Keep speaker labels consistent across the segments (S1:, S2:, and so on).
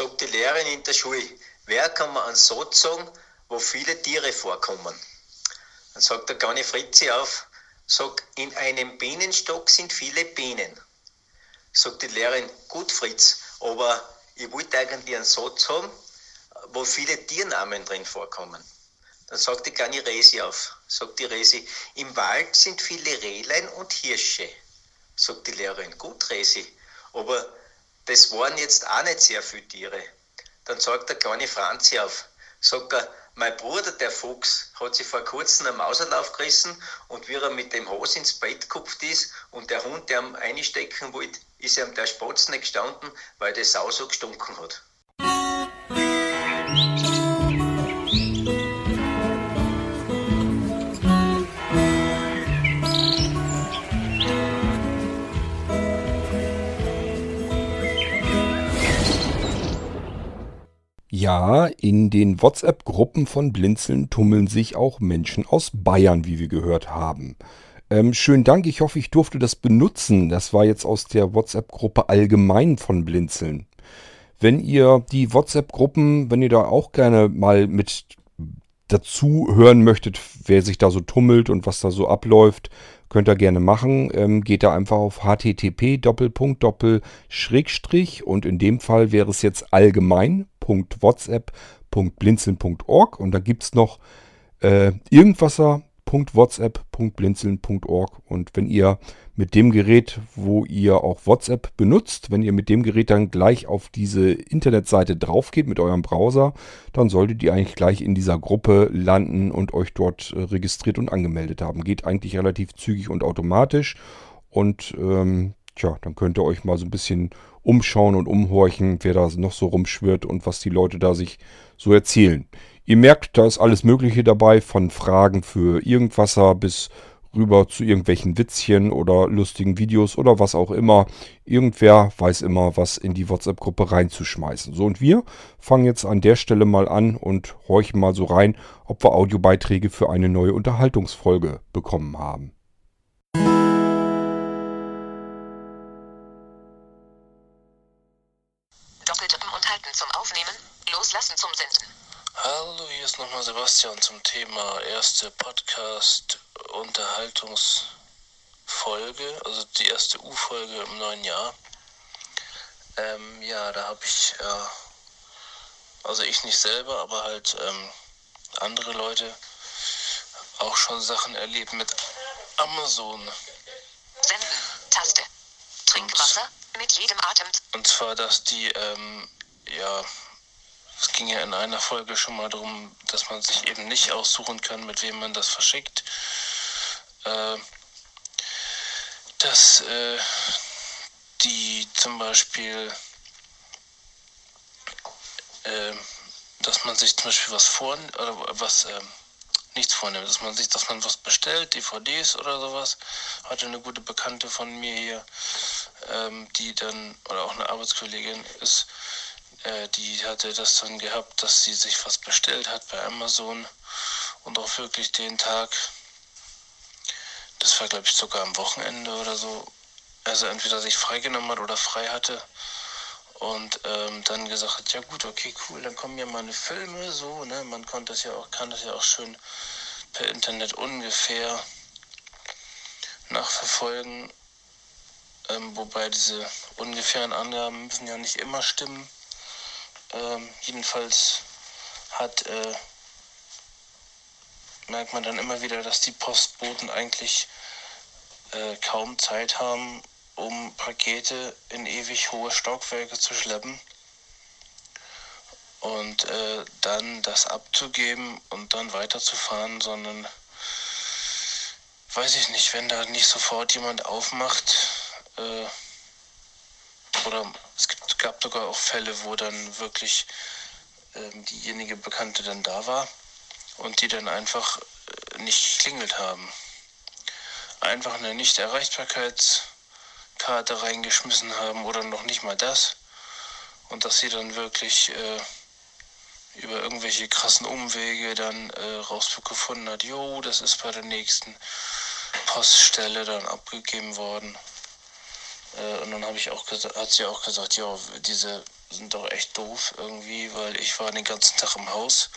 S1: sagt die Lehrerin in der Schule, wer kann man einen Satz sagen, wo viele Tiere vorkommen? Dann sagt der kleine Fritzi auf, sagt, in einem Bienenstock sind viele Bienen. Sagt die Lehrerin, gut Fritz, aber ich wollte eigentlich einen Satz haben, wo viele Tiernamen drin vorkommen. Dann sagt die kleine Resi auf, sagt die Resi, im Wald sind viele Rehlein und Hirsche. Sagt die Lehrerin, gut Resi, aber das waren jetzt auch nicht sehr viele Tiere. Dann sagt der kleine Franzi auf, sagt er, mein Bruder, der Fuchs, hat sich vor kurzem einen Mauserlauf gerissen und wie er mit dem Hose ins Bett gekupft ist und der Hund, der ihm einstecken wollte, ist ihm der Spatz nicht gestanden, weil die Sau so gestunken hat.
S2: Ja, in den WhatsApp-Gruppen von Blinzeln tummeln sich auch Menschen aus Bayern, wie wir gehört haben. Ähm, schönen Dank, ich hoffe, ich durfte das benutzen. Das war jetzt aus der WhatsApp-Gruppe allgemein von Blinzeln. Wenn ihr die WhatsApp-Gruppen, wenn ihr da auch gerne mal mit dazu hören möchtet, wer sich da so tummelt und was da so abläuft, könnt ihr gerne machen. Ähm, geht da einfach auf http und in dem Fall wäre es jetzt allgemein.whatsapp.blinzeln.org und da gibt es noch äh, irgendwasser.whatsapp.blinzeln.org und wenn ihr mit dem Gerät, wo ihr auch WhatsApp benutzt, wenn ihr mit dem Gerät dann gleich auf diese Internetseite drauf geht mit eurem Browser, dann solltet ihr eigentlich gleich in dieser Gruppe landen und euch dort äh, registriert und angemeldet haben. Geht eigentlich relativ zügig und automatisch und ähm, tja, dann könnt ihr euch mal so ein bisschen umschauen und umhorchen, wer da noch so rumschwirrt und was die Leute da sich so erzählen. Ihr merkt, da ist alles Mögliche dabei, von Fragen für Irgendwasser bis rüber zu irgendwelchen Witzchen oder lustigen Videos oder was auch immer. Irgendwer weiß immer, was in die WhatsApp-Gruppe reinzuschmeißen. So, und wir fangen jetzt an der Stelle mal an und horchen mal so rein, ob wir Audiobeiträge für eine neue Unterhaltungsfolge bekommen haben.
S3: Doppeltippen und halten zum Aufnehmen, loslassen zum Senden.
S4: Hallo, hier ist nochmal Sebastian zum Thema erste Podcast-Unterhaltungsfolge, also die erste U-Folge im neuen Jahr. Ähm, ja, da habe ich, äh, also ich nicht selber, aber halt ähm, andere Leute auch schon Sachen erlebt mit Amazon.
S3: Senden, Taste. Trinkwasser mit jedem Atem.
S4: Und zwar, dass die, ähm, ja, es ging ja in einer Folge schon mal darum, dass man sich eben nicht aussuchen kann, mit wem man das verschickt. Äh, dass äh, die zum Beispiel, äh, dass man sich zum Beispiel was vor oder was äh, nichts vornimmt, dass man sich, dass man was bestellt, DVDs oder sowas. Hatte eine gute Bekannte von mir hier, ähm, die dann oder auch eine Arbeitskollegin ist äh, die hatte das dann gehabt, dass sie sich was bestellt hat bei Amazon und auch wirklich den Tag, das war glaube ich sogar am Wochenende oder so, also entweder sich freigenommen hat oder frei hatte und ähm, dann gesagt hat, ja gut, okay, cool, dann kommen ja meine Filme so, ne, man konnte das ja auch, kann das ja auch schön per Internet ungefähr nachverfolgen, ähm, wobei diese ungefähren Angaben müssen ja nicht immer stimmen. Ähm, jedenfalls hat, äh, merkt man dann immer wieder, dass die Postboten eigentlich äh, kaum Zeit haben, um Pakete in ewig hohe Stockwerke zu schleppen und äh, dann das abzugeben und dann weiterzufahren, sondern weiß ich nicht, wenn da nicht sofort jemand aufmacht, äh, oder es gibt, gab sogar auch Fälle, wo dann wirklich ähm, diejenige Bekannte dann da war und die dann einfach äh, nicht geklingelt haben. Einfach eine Nicht-Erreichbarkeitskarte reingeschmissen haben oder noch nicht mal das. Und dass sie dann wirklich äh, über irgendwelche krassen Umwege dann äh, rausgefunden hat, jo, das ist bei der nächsten Poststelle dann abgegeben worden. Äh, und dann habe ich auch hat sie auch gesagt, ja, diese sind doch echt doof irgendwie, weil ich war den ganzen Tag im Haus.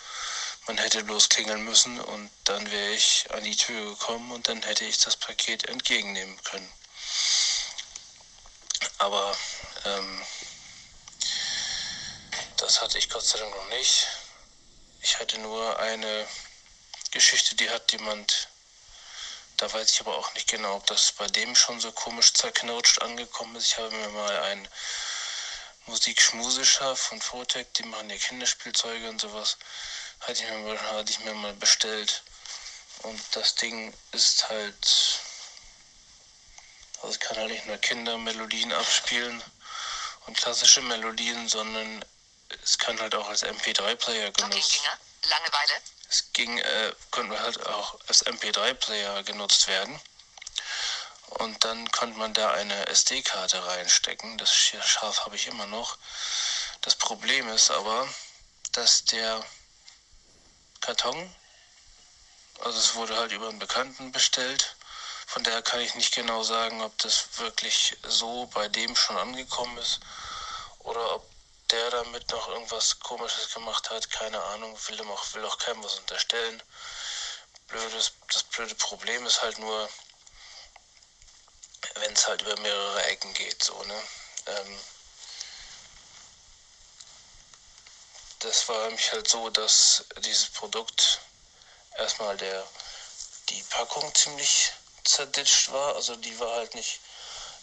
S4: Man hätte bloß klingeln müssen und dann wäre ich an die Tür gekommen und dann hätte ich das Paket entgegennehmen können. Aber ähm, das hatte ich Gott sei Dank noch nicht. Ich hatte nur eine Geschichte, die hat jemand, da weiß ich aber auch nicht genau, ob das bei dem schon so komisch zerknautscht angekommen ist. Ich habe mir mal ein Musikschmusischer von Fotec, die machen ja Kinderspielzeuge und sowas, hatte ich mir mal, hatte ich mir mal bestellt. Und das Ding ist halt, also es kann halt nicht nur Kindermelodien abspielen und klassische Melodien, sondern es kann halt auch als MP3-Player genutzt.
S3: Langeweile.
S4: Es ging, äh, konnte halt auch als MP3-Player genutzt werden. Und dann konnte man da eine SD-Karte reinstecken. Das Schaf habe ich immer noch. Das Problem ist aber, dass der Karton, also es wurde halt über einen Bekannten bestellt. Von daher kann ich nicht genau sagen, ob das wirklich so bei dem schon angekommen ist oder ob der damit noch irgendwas Komisches gemacht hat. Keine Ahnung, will, auch, will auch keinem was unterstellen. Blödes, das blöde Problem ist halt nur, wenn es halt über mehrere Ecken geht, so, ne? Ähm, das war nämlich halt so, dass dieses Produkt erstmal der die Packung ziemlich zerditscht war, also die war halt nicht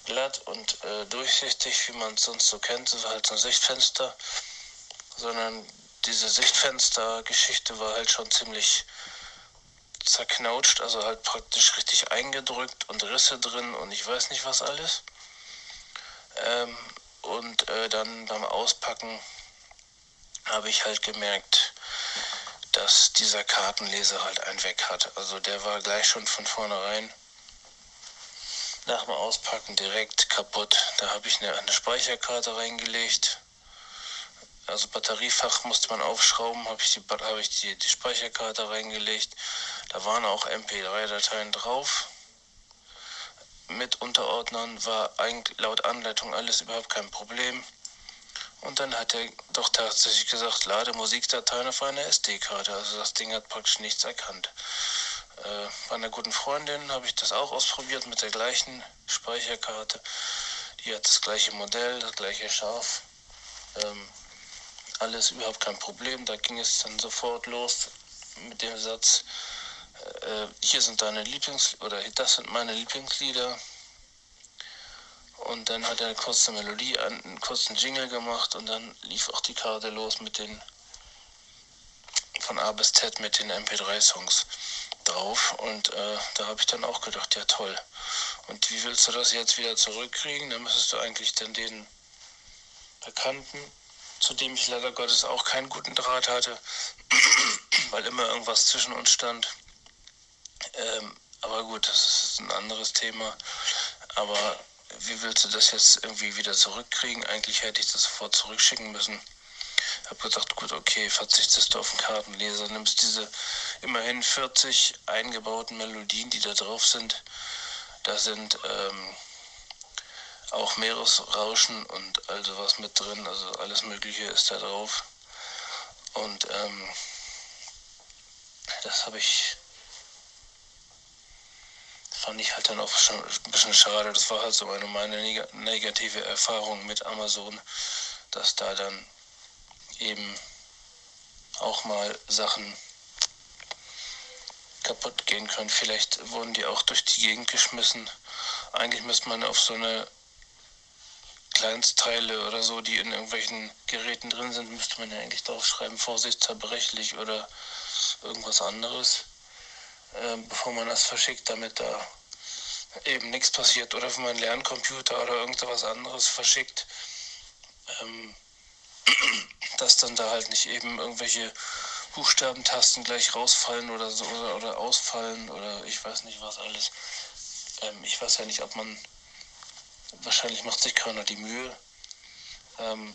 S4: glatt und äh, durchsichtig, wie man es sonst so kennt, das halt so ein Sichtfenster, sondern diese Sichtfenster-Geschichte war halt schon ziemlich zerknautscht, also halt praktisch richtig eingedrückt und Risse drin und ich weiß nicht was alles. Ähm, und äh, dann beim Auspacken habe ich halt gemerkt, dass dieser Kartenleser halt ein Weg hat. Also der war gleich schon von vornherein nach dem Auspacken direkt kaputt. Da habe ich eine, eine Speicherkarte reingelegt also Batteriefach musste man aufschrauben, habe ich, die, hab ich die, die Speicherkarte reingelegt. Da waren auch MP3-Dateien drauf. Mit Unterordnern war eigentlich laut Anleitung alles überhaupt kein Problem. Und dann hat er doch tatsächlich gesagt, lade Musikdateien auf eine SD-Karte. Also das Ding hat praktisch nichts erkannt. Äh, bei einer guten Freundin habe ich das auch ausprobiert mit der gleichen Speicherkarte. Die hat das gleiche Modell, das gleiche Scharf. Ähm, alles überhaupt kein Problem. Da ging es dann sofort los mit dem Satz, äh, hier sind deine Lieblings- oder das sind meine Lieblingslieder. Und dann hat er eine kurze Melodie, einen kurzen Jingle gemacht und dann lief auch die Karte los mit den von A bis Z mit den MP3-Songs drauf. Und äh, da habe ich dann auch gedacht, ja toll. Und wie willst du das jetzt wieder zurückkriegen? Dann müsstest du eigentlich dann den Bekannten zu dem ich leider Gottes auch keinen guten Draht hatte, weil immer irgendwas zwischen uns stand. Ähm, aber gut, das ist ein anderes Thema. Aber wie willst du das jetzt irgendwie wieder zurückkriegen? Eigentlich hätte ich das sofort zurückschicken müssen. Habe gedacht, gut, okay, verzichtest du auf den Kartenleser, nimmst diese immerhin 40 eingebauten Melodien, die da drauf sind. Da sind ähm, auch Meeresrauschen und all sowas mit drin, also alles Mögliche ist da drauf. Und ähm, das habe ich, fand ich halt dann auch schon ein bisschen schade. Das war halt so eine meine negative Erfahrung mit Amazon, dass da dann eben auch mal Sachen kaputt gehen können. Vielleicht wurden die auch durch die Gegend geschmissen. Eigentlich müsste man auf so eine Kleinstteile oder so, die in irgendwelchen Geräten drin sind, müsste man ja eigentlich draufschreiben, Vorsicht zerbrechlich oder irgendwas anderes, äh, bevor man das verschickt, damit da eben nichts passiert. Oder wenn man Lerncomputer oder irgendwas anderes verschickt, ähm, dass dann da halt nicht eben irgendwelche Buchstabentasten gleich rausfallen oder so oder, oder ausfallen oder ich weiß nicht was alles. Ähm, ich weiß ja nicht, ob man Wahrscheinlich macht sich keiner die Mühe. Ähm,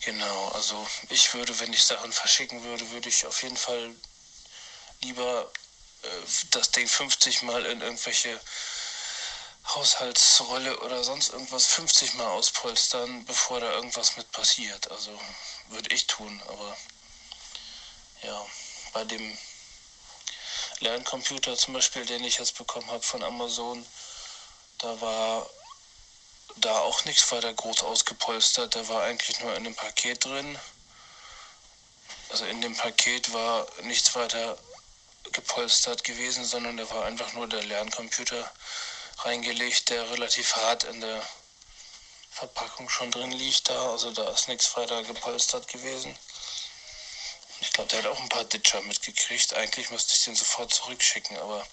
S4: genau, also ich würde, wenn ich Sachen verschicken würde, würde ich auf jeden Fall lieber äh, das Ding 50 Mal in irgendwelche Haushaltsrolle oder sonst irgendwas 50 Mal auspolstern, bevor da irgendwas mit passiert. Also würde ich tun, aber ja, bei dem Lerncomputer zum Beispiel, den ich jetzt bekommen habe von Amazon, da war da auch nichts weiter groß ausgepolstert. Der war eigentlich nur in dem Paket drin. Also in dem Paket war nichts weiter gepolstert gewesen, sondern da war einfach nur der Lerncomputer reingelegt, der relativ hart in der Verpackung schon drin liegt da. Also da ist nichts weiter gepolstert gewesen. Ich glaube, der hat auch ein paar Ditcher mitgekriegt. Eigentlich müsste ich den sofort zurückschicken, aber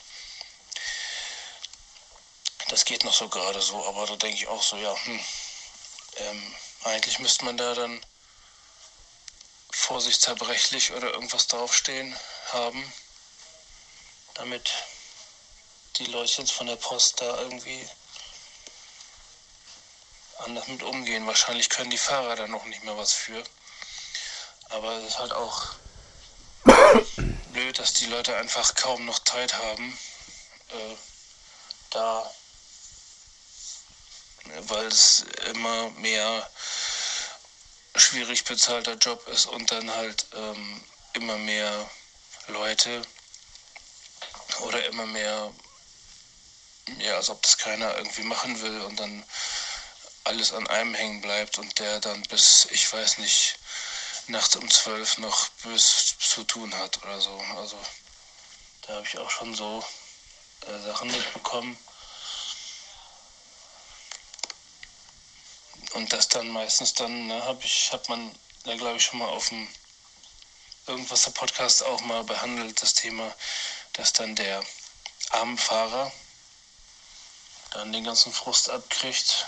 S4: das geht noch so gerade so. Aber da denke ich auch so, ja, hm, ähm, eigentlich müsste man da dann vorsichtsverbrechlich oder irgendwas draufstehen haben, damit die Leute von der Post da irgendwie anders mit umgehen. Wahrscheinlich können die Fahrer da noch nicht mehr was für. Aber es ist halt auch blöd, dass die Leute einfach kaum noch Zeit haben, äh, da, weil es immer mehr schwierig bezahlter Job ist und dann halt ähm, immer mehr Leute oder immer mehr ja, als ob das keiner irgendwie machen will und dann alles an einem hängen bleibt und der dann bis, ich weiß nicht, nachts um zwölf noch bös zu tun hat oder so. Also da habe ich auch schon so äh, Sachen mitbekommen. Und das dann meistens dann, ne, habe ich, hat man da glaube ich schon mal auf dem irgendwas der Podcast auch mal behandelt, das Thema, dass dann der Armfahrer dann den ganzen Frust abkriegt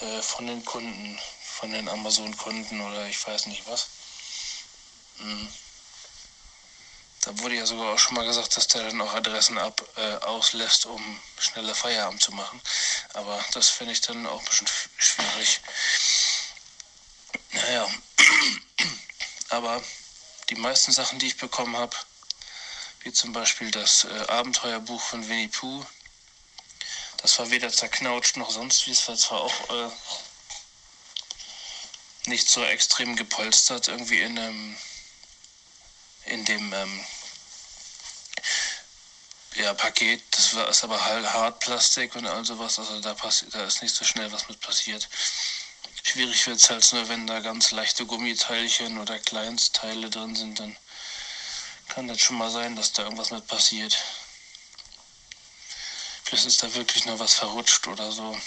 S4: äh, von den Kunden, von den Amazon-Kunden oder ich weiß nicht was. Mhm. Da wurde ja sogar auch schon mal gesagt, dass der dann auch Adressen ab, äh, auslässt, um schneller Feierabend zu machen. Aber das finde ich dann auch ein bisschen schwierig. Naja, aber die meisten Sachen, die ich bekommen habe, wie zum Beispiel das äh, Abenteuerbuch von Winnie Pooh, das war weder zerknautscht noch sonst wie. Es war zwar auch äh, nicht so extrem gepolstert irgendwie in dem, in dem ähm, ja, Paket. Das war ist aber halt Hartplastik und all sowas. Also da, passiert, da ist nicht so schnell was mit passiert. Schwierig wird es halt nur, wenn da ganz leichte Gummiteilchen oder Kleinstteile drin sind, dann kann das schon mal sein, dass da irgendwas mit passiert. Vielleicht ist da wirklich noch was verrutscht oder so.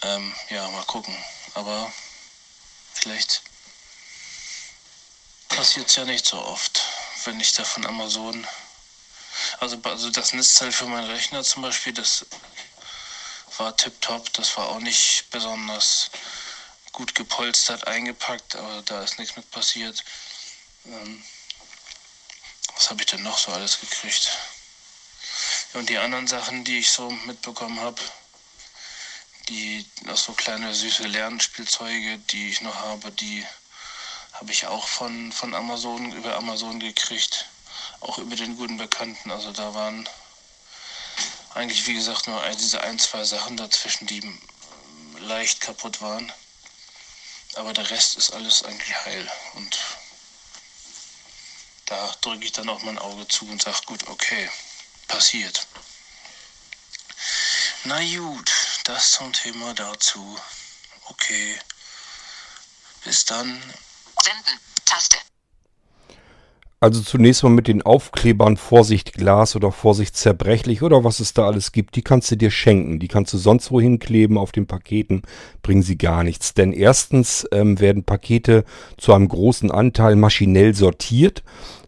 S4: Ähm, ja, mal gucken. Aber vielleicht passiert es ja nicht so oft, wenn ich da von Amazon. Also, also das Netzteil für meinen Rechner zum Beispiel, das war tipptopp. Das war auch nicht besonders gut gepolstert eingepackt, aber da ist nichts mit passiert. Ähm, was habe ich denn noch so alles gekriegt? Und die anderen Sachen, die ich so mitbekommen habe, die auch so kleine süße Lernspielzeuge, die ich noch habe, die habe ich auch von, von Amazon, über Amazon gekriegt. Auch über den guten Bekannten. Also da waren eigentlich, wie gesagt, nur diese ein, zwei Sachen dazwischen, die leicht kaputt waren. Aber der Rest ist alles eigentlich heil. Und da drücke ich dann auch mein Auge zu und sage, gut, okay, passiert. Na gut, das zum Thema dazu. Okay. Bis dann.
S3: Senden. Taste.
S2: Also zunächst mal mit den Aufklebern Vorsicht Glas oder Vorsicht zerbrechlich oder was es da alles gibt, die kannst du dir schenken. Die kannst du sonst wohin kleben auf den Paketen, bringen sie gar nichts. Denn erstens ähm, werden Pakete zu einem großen Anteil maschinell sortiert.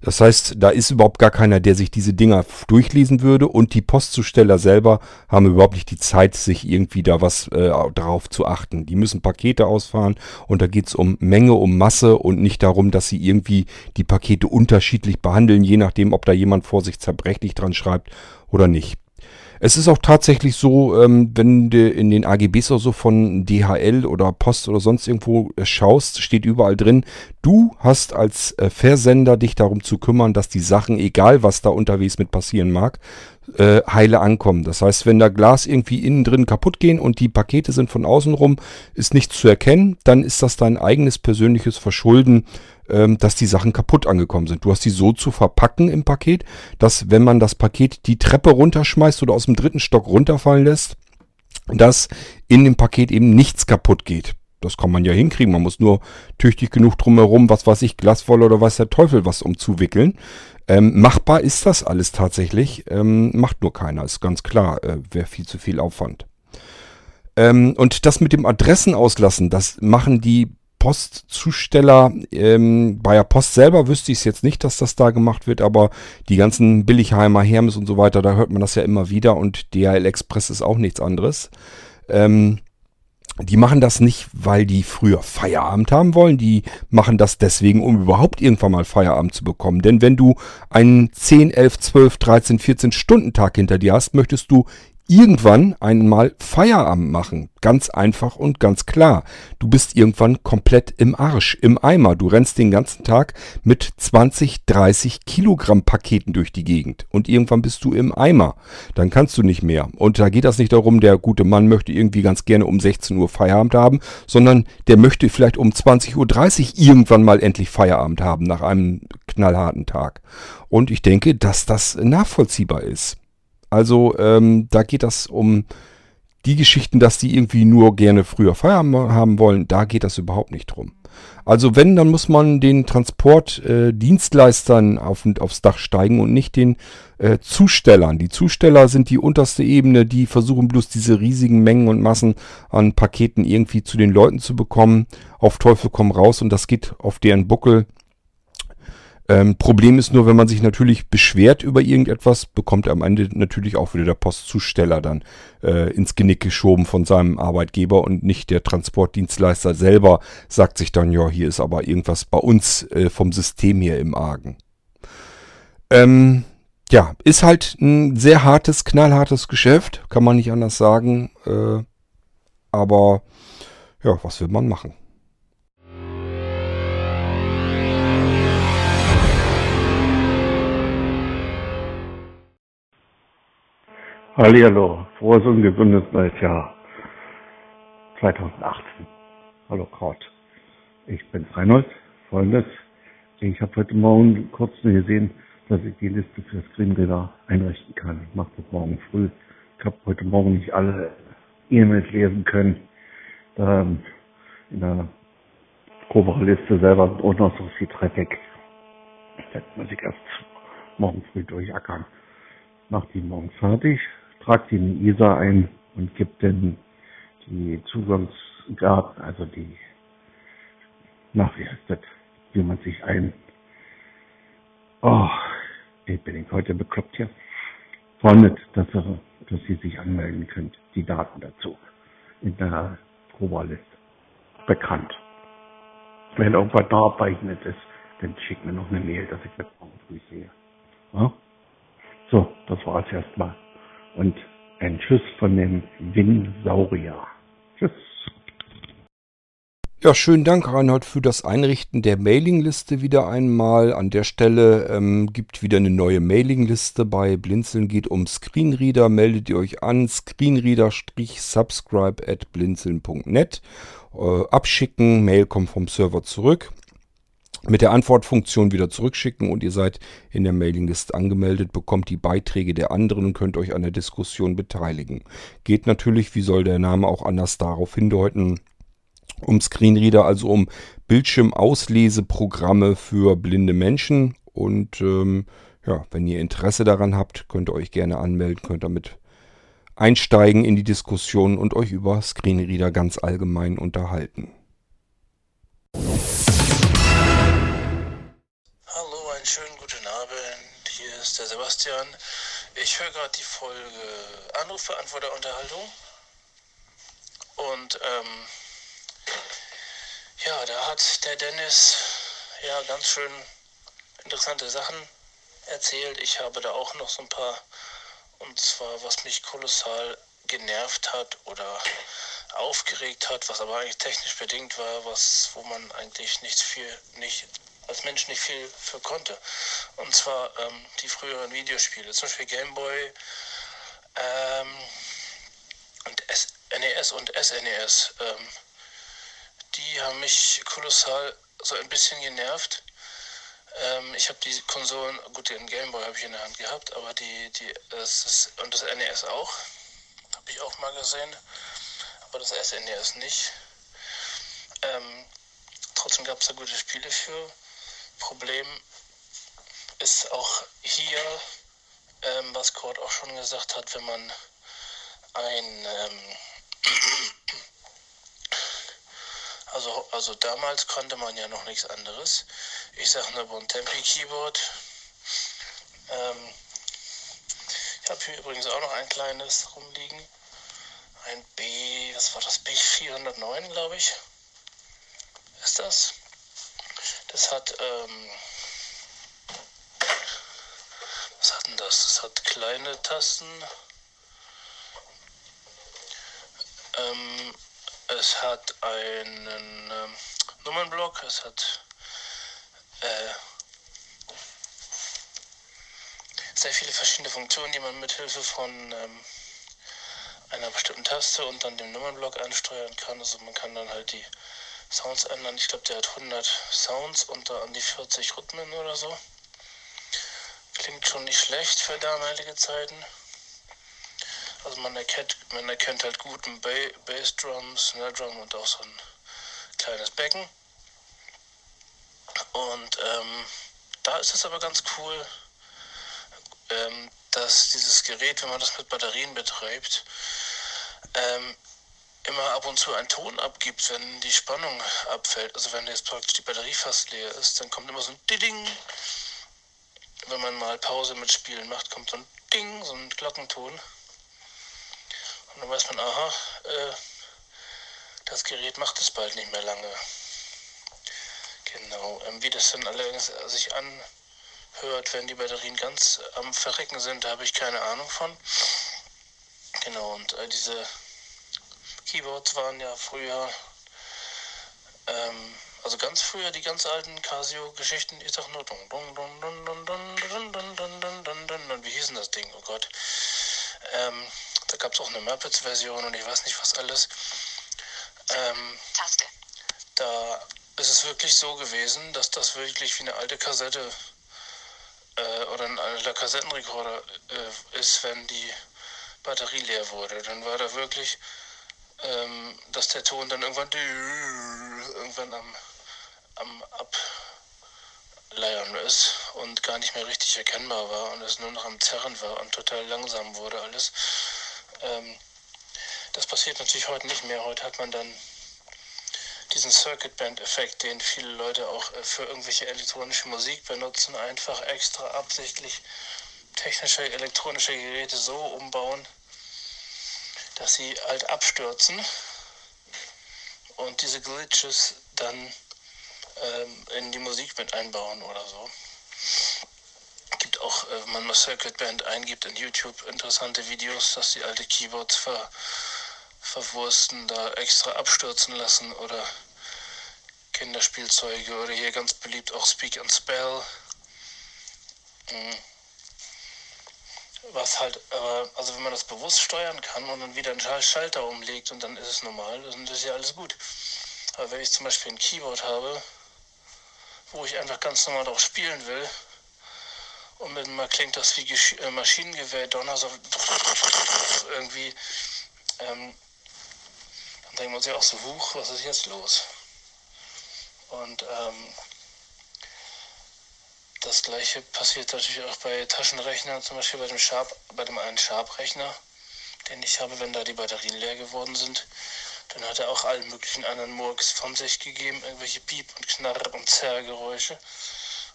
S2: Das heißt, da ist überhaupt gar keiner, der sich diese Dinger durchlesen würde und die Postzusteller selber haben überhaupt nicht die Zeit, sich irgendwie da was äh, darauf zu achten. Die müssen Pakete ausfahren und da geht es um Menge, um Masse und nicht darum, dass sie irgendwie die Pakete unterschiedlich behandeln, je nachdem, ob da jemand vor sich zerbrechlich dran schreibt oder nicht. Es ist auch tatsächlich so, ähm, wenn du in den AGBs oder so von DHL oder Post oder sonst irgendwo äh, schaust, steht überall drin, Du hast als äh, Versender dich darum zu kümmern, dass die Sachen, egal was da unterwegs mit passieren mag, äh, heile ankommen. Das heißt, wenn da Glas irgendwie innen drin kaputt gehen und die Pakete sind von außen rum, ist nichts zu erkennen, dann ist das dein eigenes persönliches Verschulden, ähm, dass die Sachen kaputt angekommen sind. Du hast die so zu verpacken im Paket, dass wenn man das Paket die Treppe runterschmeißt oder aus dem dritten Stock runterfallen lässt, dass in dem Paket eben nichts kaputt geht. Das kann man ja hinkriegen. Man muss nur tüchtig genug drumherum, was weiß ich, Glaswolle oder weiß der Teufel was umzuwickeln. Ähm, machbar ist das alles tatsächlich. Ähm, macht nur keiner, ist ganz klar. Äh, Wäre viel zu viel Aufwand. Ähm, und das mit dem Adressen auslassen, das machen die Postzusteller. Ähm, bei der Post selber wüsste ich es jetzt nicht, dass das da gemacht wird, aber die ganzen Billigheimer, Hermes und so weiter, da hört man das ja immer wieder und DHL Express ist auch nichts anderes. Ähm, die machen das nicht, weil die früher Feierabend haben wollen. Die machen das deswegen, um überhaupt irgendwann mal Feierabend zu bekommen. Denn wenn du einen 10, 11, 12, 13, 14 Stunden Tag hinter dir hast, möchtest du irgendwann einmal Feierabend machen. Ganz einfach und ganz klar. Du bist irgendwann komplett im Arsch, im Eimer. Du rennst den ganzen Tag mit 20, 30 Kilogramm Paketen durch die Gegend. Und irgendwann bist du im Eimer. Dann kannst du nicht mehr. Und da geht das nicht darum, der gute Mann möchte irgendwie ganz gerne um 16 Uhr Feierabend haben, sondern der möchte vielleicht um 20.30 Uhr irgendwann mal endlich Feierabend haben nach einem knallharten Tag. Und ich denke, dass das nachvollziehbar ist. Also ähm, da geht das um die Geschichten, dass die irgendwie nur gerne früher Feierabend haben wollen. Da geht das überhaupt nicht drum. Also wenn, dann muss man den Transportdienstleistern äh, auf, aufs Dach steigen und nicht den äh, Zustellern. Die Zusteller sind die unterste Ebene, die versuchen bloß diese riesigen Mengen und Massen an Paketen irgendwie zu den Leuten zu bekommen. Auf Teufel komm raus und das geht auf deren Buckel. Ähm, Problem ist nur, wenn man sich natürlich beschwert über irgendetwas, bekommt er am Ende natürlich auch wieder der Postzusteller dann äh, ins Genick geschoben von seinem Arbeitgeber und nicht der Transportdienstleister selber sagt sich dann, ja, hier ist aber irgendwas bei uns äh, vom System hier im Argen. Ähm, ja, ist halt ein sehr hartes, knallhartes Geschäft, kann man nicht anders sagen. Äh, aber ja, was will man machen?
S5: Hallihallo, frohes und gesundes neues Jahr 2018. Hallo Kraut. Ich bin Reinhold. Folgendes. Ich habe heute Morgen kurz nur gesehen, dass ich die Liste für Screenreader einrichten kann. Ich mache das morgen früh. Ich habe heute Morgen nicht alle E-Mails lesen können. Ähm, in der Cobra-Liste selber sind auch noch so viel Traffic. Das muss ich erst morgen früh durchackern. Mach die morgen fertig tragt die ISA ein und gibt dann die Zugangsdaten, also die, nach wie heißt das, wie man sich ein, oh, ich bin heute bekloppt hier, freundet, dass, er, dass Sie sich anmelden könnt, die Daten dazu in der Probaliste bekannt. Wenn irgendwas nachabweichend ist, dann schickt mir noch eine Mail, dass ich das morgen früh sehe. Ja? So, das war es erstmal und ein Tschüss von dem Winsaurier. Tschüss.
S2: Ja, schönen Dank, Reinhard, für das Einrichten der Mailingliste wieder einmal. An der Stelle ähm, gibt wieder eine neue Mailingliste. Bei Blinzeln geht um Screenreader. Meldet ihr euch an. Screenreader-subscribe at blinzeln.net. Äh, abschicken. Mail kommt vom Server zurück mit der Antwortfunktion wieder zurückschicken und ihr seid in der Mailingliste angemeldet, bekommt die Beiträge der anderen und könnt euch an der Diskussion beteiligen. Geht natürlich, wie soll der Name auch anders darauf hindeuten, um Screenreader, also um Bildschirmausleseprogramme für blinde Menschen. Und ähm, ja, wenn ihr Interesse daran habt, könnt ihr euch gerne anmelden, könnt damit einsteigen in die Diskussion und euch über Screenreader ganz allgemein unterhalten.
S4: Sebastian. Ich höre gerade die Folge Anrufbeantworter-Unterhaltung. Und ähm, ja, da hat der Dennis ja ganz schön interessante Sachen erzählt. Ich habe da auch noch so ein paar. Und zwar, was mich kolossal genervt hat oder aufgeregt hat, was aber eigentlich technisch bedingt war, was, wo man eigentlich nichts viel, nicht, als Mensch nicht viel für konnte. Und zwar ähm, die früheren Videospiele, zum Beispiel Gameboy ähm, und S NES und SNES. Ähm, die haben mich kolossal so ein bisschen genervt. Ähm, ich habe die Konsolen, gut, den Gameboy habe ich in der Hand gehabt, aber die, die, das ist, und das NES auch, habe ich auch mal gesehen, aber das SNES nicht. Ähm, trotzdem gab es da gute Spiele für. Problem ist auch hier, ähm, was Kurt auch schon gesagt hat, wenn man ein ähm, also, also damals konnte man ja noch nichts anderes. Ich sage nur Bontempi Keyboard. Ähm, ich habe hier übrigens auch noch ein kleines rumliegen. Ein B, was war das? B409, glaube ich. Ist das? Das hat, ähm, was hat denn das? Das hat kleine Tasten. Ähm, es hat einen ähm, Nummernblock, es hat äh, sehr viele verschiedene Funktionen, die man mithilfe von ähm, einer bestimmten Taste und dann dem Nummernblock ansteuern kann. Also man kann dann halt die Sounds ändern. Ich glaube, der hat 100 Sounds und da an die 40 Rhythmen oder so. Klingt schon nicht schlecht für damalige Zeiten. Also man erkennt, man erkennt halt guten ba Bassdrum, Snare Drum und auch so ein kleines Becken. Und ähm, da ist es aber ganz cool, ähm, dass dieses Gerät, wenn man das mit Batterien betreibt, ähm, immer ab und zu einen Ton abgibt, wenn die Spannung abfällt. Also wenn jetzt praktisch die Batterie fast leer ist, dann kommt immer so ein Ding. Wenn man mal Pause mit Spielen macht, kommt so ein Ding, so ein Glockenton. Und dann weiß man, aha, äh, das Gerät macht es bald nicht mehr lange. Genau, ähm, wie das dann allerdings sich anhört, wenn die Batterien ganz am Verrecken sind, da habe ich keine Ahnung von. Genau, und äh, diese Keyboards waren ja früher, ähm, also ganz früher die ganz alten Casio-Geschichten, ich sag nur dun dun dun dun dun dun dun dun dun dun dun dun dun wie hieß denn das Ding, oh Gott. Ähm, da gab es auch eine Muppets-Version und ich weiß nicht was alles. Ähm,
S3: Taste.
S4: da ist es wirklich so gewesen, dass das wirklich wie eine alte Kassette äh, oder ein alter Kassettenrekorder äh, ist, wenn die Batterie leer wurde. Dann war da wirklich, ähm, dass der Ton dann irgendwann irgendwann am, am Ableiern ist und gar nicht mehr richtig erkennbar war und es nur noch am Zerren war und total langsam wurde alles. Ähm, das passiert natürlich heute nicht mehr. Heute hat man dann diesen Circuit Band Effekt, den viele Leute auch äh, für irgendwelche elektronische Musik benutzen, einfach extra absichtlich technische elektronische Geräte so umbauen, dass sie halt abstürzen und diese Glitches dann ähm, in die Musik mit einbauen oder so gibt auch, äh, wenn man mal Circuit Band eingibt in YouTube, interessante Videos, dass die alte Keyboards ver, verwursten, da extra abstürzen lassen oder Kinderspielzeuge oder hier ganz beliebt auch Speak and Spell. Hm. Was halt, also wenn man das bewusst steuern kann und dann wieder einen Schalter umlegt und dann ist es normal, dann ist ja alles gut. Aber wenn ich zum Beispiel ein Keyboard habe, wo ich einfach ganz normal drauf spielen will, und mal klingt das wie Gesch äh, Maschinengewehr, Donner, so irgendwie. Ähm, dann denkt man sich auch so, huch, was ist jetzt los? Und ähm, das gleiche passiert natürlich auch bei Taschenrechnern, zum Beispiel bei dem Sharp, bei dem einen Sharp-Rechner, den ich habe, wenn da die Batterien leer geworden sind. Dann hat er auch allen möglichen anderen Murks von sich gegeben, irgendwelche Piep- und Knarr- und Zerrgeräusche.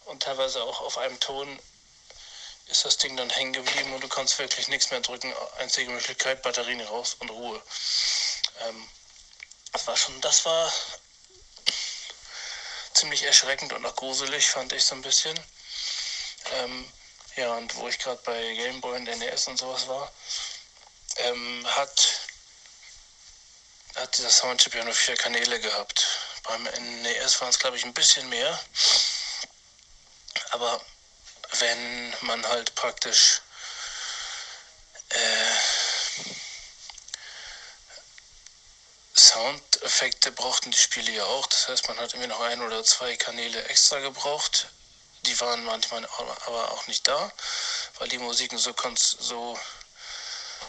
S4: Und teilweise auch auf einem Ton ist das Ding dann hängen geblieben und du kannst wirklich nichts mehr drücken. Einzige Möglichkeit, Batterien raus und Ruhe. Ähm, das war schon, das war ziemlich erschreckend und auch gruselig, fand ich so ein bisschen. Ähm, ja, und wo ich gerade bei Gameboy und NES und sowas war, ähm, hat, hat dieser Soundchip ja nur vier Kanäle gehabt. Beim NES waren es, glaube ich, ein bisschen mehr. Aber wenn man halt praktisch äh, Soundeffekte brauchten die Spiele ja auch. Das heißt, man hat irgendwie noch ein oder zwei Kanäle extra gebraucht. Die waren manchmal aber auch nicht da, weil die Musiken so, kon so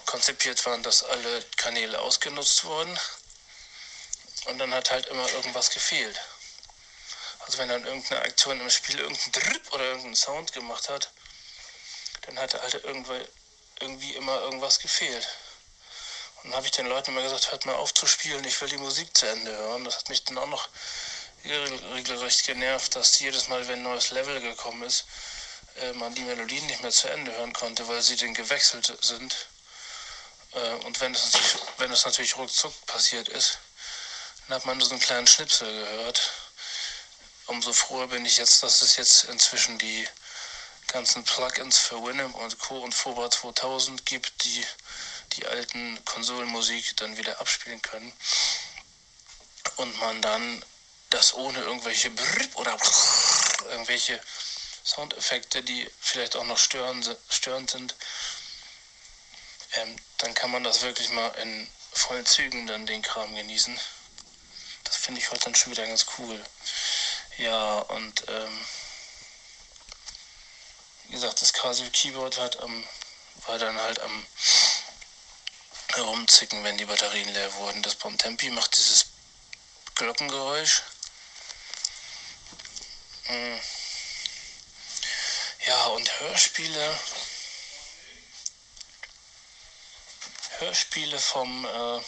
S4: konzipiert waren, dass alle Kanäle ausgenutzt wurden. Und dann hat halt immer irgendwas gefehlt. Also wenn dann irgendeine Aktion im Spiel irgendeinen Drip oder irgendeinen Sound gemacht hat, dann hat halt irgendwie, irgendwie immer irgendwas gefehlt. Und dann habe ich den Leuten immer gesagt, hört mal auf zu spielen, ich will die Musik zu Ende hören. Das hat mich dann auch noch regelrecht genervt, dass jedes Mal, wenn ein neues Level gekommen ist, äh, man die Melodien nicht mehr zu Ende hören konnte, weil sie dann gewechselt sind. Äh, und wenn natürlich, wenn es natürlich ruckzuck passiert ist, dann hat man nur so einen kleinen Schnipsel gehört. Umso froher bin ich jetzt, dass es jetzt inzwischen die ganzen Plugins für Winamp und Co. und Foba 2000 gibt, die die alten Konsolenmusik dann wieder abspielen können. Und man dann das ohne irgendwelche Brrr oder irgendwelche Soundeffekte, die vielleicht auch noch störend, störend sind, ähm, dann kann man das wirklich mal in vollen Zügen dann den Kram genießen. Das finde ich heute dann schon wieder ganz cool. Ja, und ähm, wie gesagt, das Casio Keyboard hat am, war dann halt am herumzicken, wenn die Batterien leer wurden. Das Bontempi macht dieses Glockengeräusch. Hm. Ja, und Hörspiele. Hörspiele vom, äh,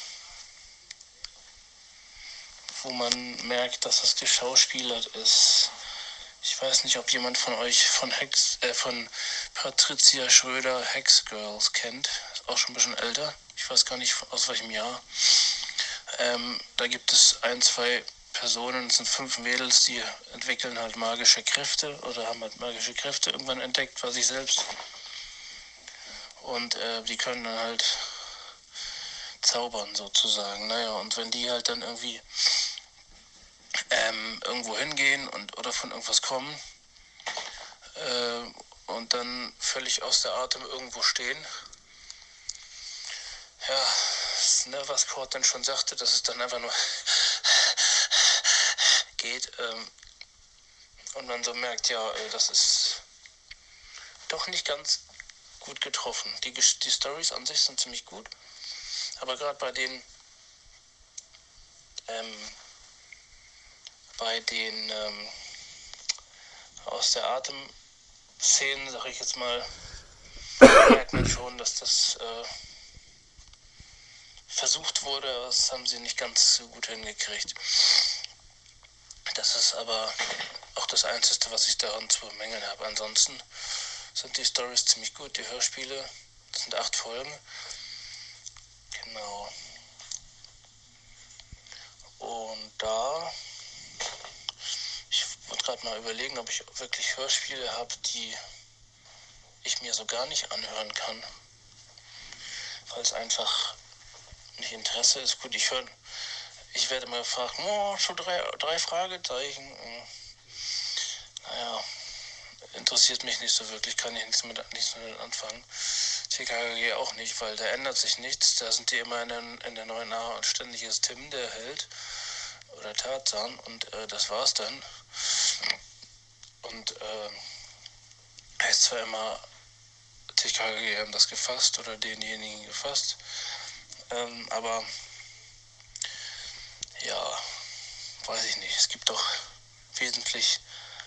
S4: wo man merkt, dass das geschauspielert ist. Ich weiß nicht, ob jemand von euch von Hex, äh, von Patricia Schröder Hex Girls kennt. Ist auch schon ein bisschen älter. Ich weiß gar nicht aus welchem Jahr. Ähm, da gibt es ein, zwei Personen, es sind fünf Mädels, die entwickeln halt magische Kräfte oder haben halt magische Kräfte irgendwann entdeckt bei sich selbst. Und äh, die können dann halt zaubern sozusagen. Naja, und wenn die halt dann irgendwie ähm, irgendwo hingehen und oder von irgendwas kommen äh, und dann völlig aus der Atem irgendwo stehen, ja, ne, was Kurt dann schon sagte, dass es dann einfach nur geht ähm, und man so merkt, ja, äh, das ist doch nicht ganz gut getroffen. Die, die Stories an sich sind ziemlich gut, aber gerade bei den ähm, bei den ähm, aus der Atem-Szenen, sag ich jetzt mal, merkt man schon, dass das äh, versucht wurde, das haben sie nicht ganz so gut hingekriegt. Das ist aber auch das Einzige, was ich daran zu bemängeln habe. Ansonsten sind die Stories ziemlich gut, die Hörspiele. Das sind acht Folgen. Genau. Und da, ich wollte gerade mal überlegen, ob ich wirklich Hörspiele habe, die ich mir so gar nicht anhören kann. Weil es einfach nicht Interesse ist. Gut, ich höre, ich werde immer gefragt, oh, schon drei, drei Fragezeichen. Hm. Naja, interessiert mich nicht so wirklich, kann ich nichts mit, nichts mit anfangen. TKG auch nicht, weil da ändert sich nichts. Da sind die immer in der, in der neuen A und ständig ist Tim der Held oder Tarzan und äh, das war's dann. Und äh, heißt zwar immer, TKG haben das gefasst oder denjenigen gefasst. Ähm, aber ja, weiß ich nicht. Es gibt doch wesentlich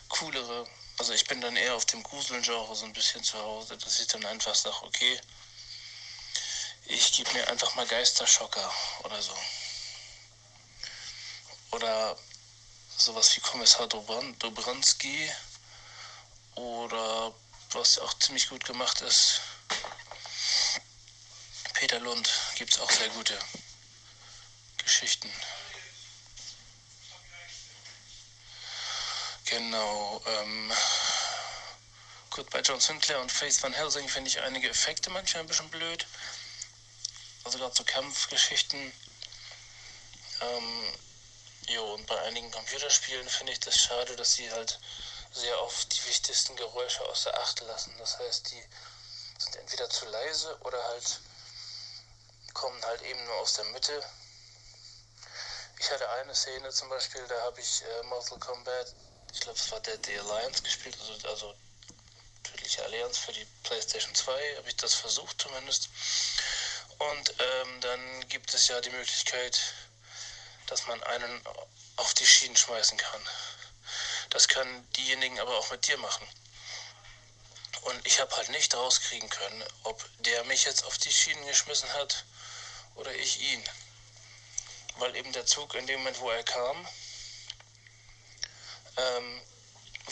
S4: coolere. Also ich bin dann eher auf dem Gruseln-Genre so ein bisschen zu Hause, dass ich dann einfach sage, okay, ich gebe mir einfach mal Geisterschocker oder so. Oder sowas wie Kommissar Dobran Dobranski oder was auch ziemlich gut gemacht ist, Peter Lund gibt es auch sehr gute Geschichten. Genau. Ähm, gut, bei John Sinclair und Faith Van Helsing finde ich einige Effekte manchmal ein bisschen blöd. Also gerade so Kampfgeschichten Ähm, jo, und bei einigen Computerspielen finde ich das schade, dass sie halt sehr oft die wichtigsten Geräusche außer Acht lassen. Das heißt, die sind entweder zu leise oder halt kommen halt eben nur aus der Mitte. Ich hatte eine Szene zum Beispiel, da habe ich äh, Mortal Kombat, ich glaube es war Dead the Alliance gespielt, also, also Tödliche Allianz für die PlayStation 2, habe ich das versucht zumindest. Und ähm, dann gibt es ja die Möglichkeit, dass man einen auf die Schienen schmeißen kann. Das können diejenigen aber auch mit dir machen. Und ich habe halt nicht rauskriegen können, ob der mich jetzt auf die Schienen geschmissen hat oder ich ihn. Weil eben der Zug in dem Moment, wo er kam, ähm,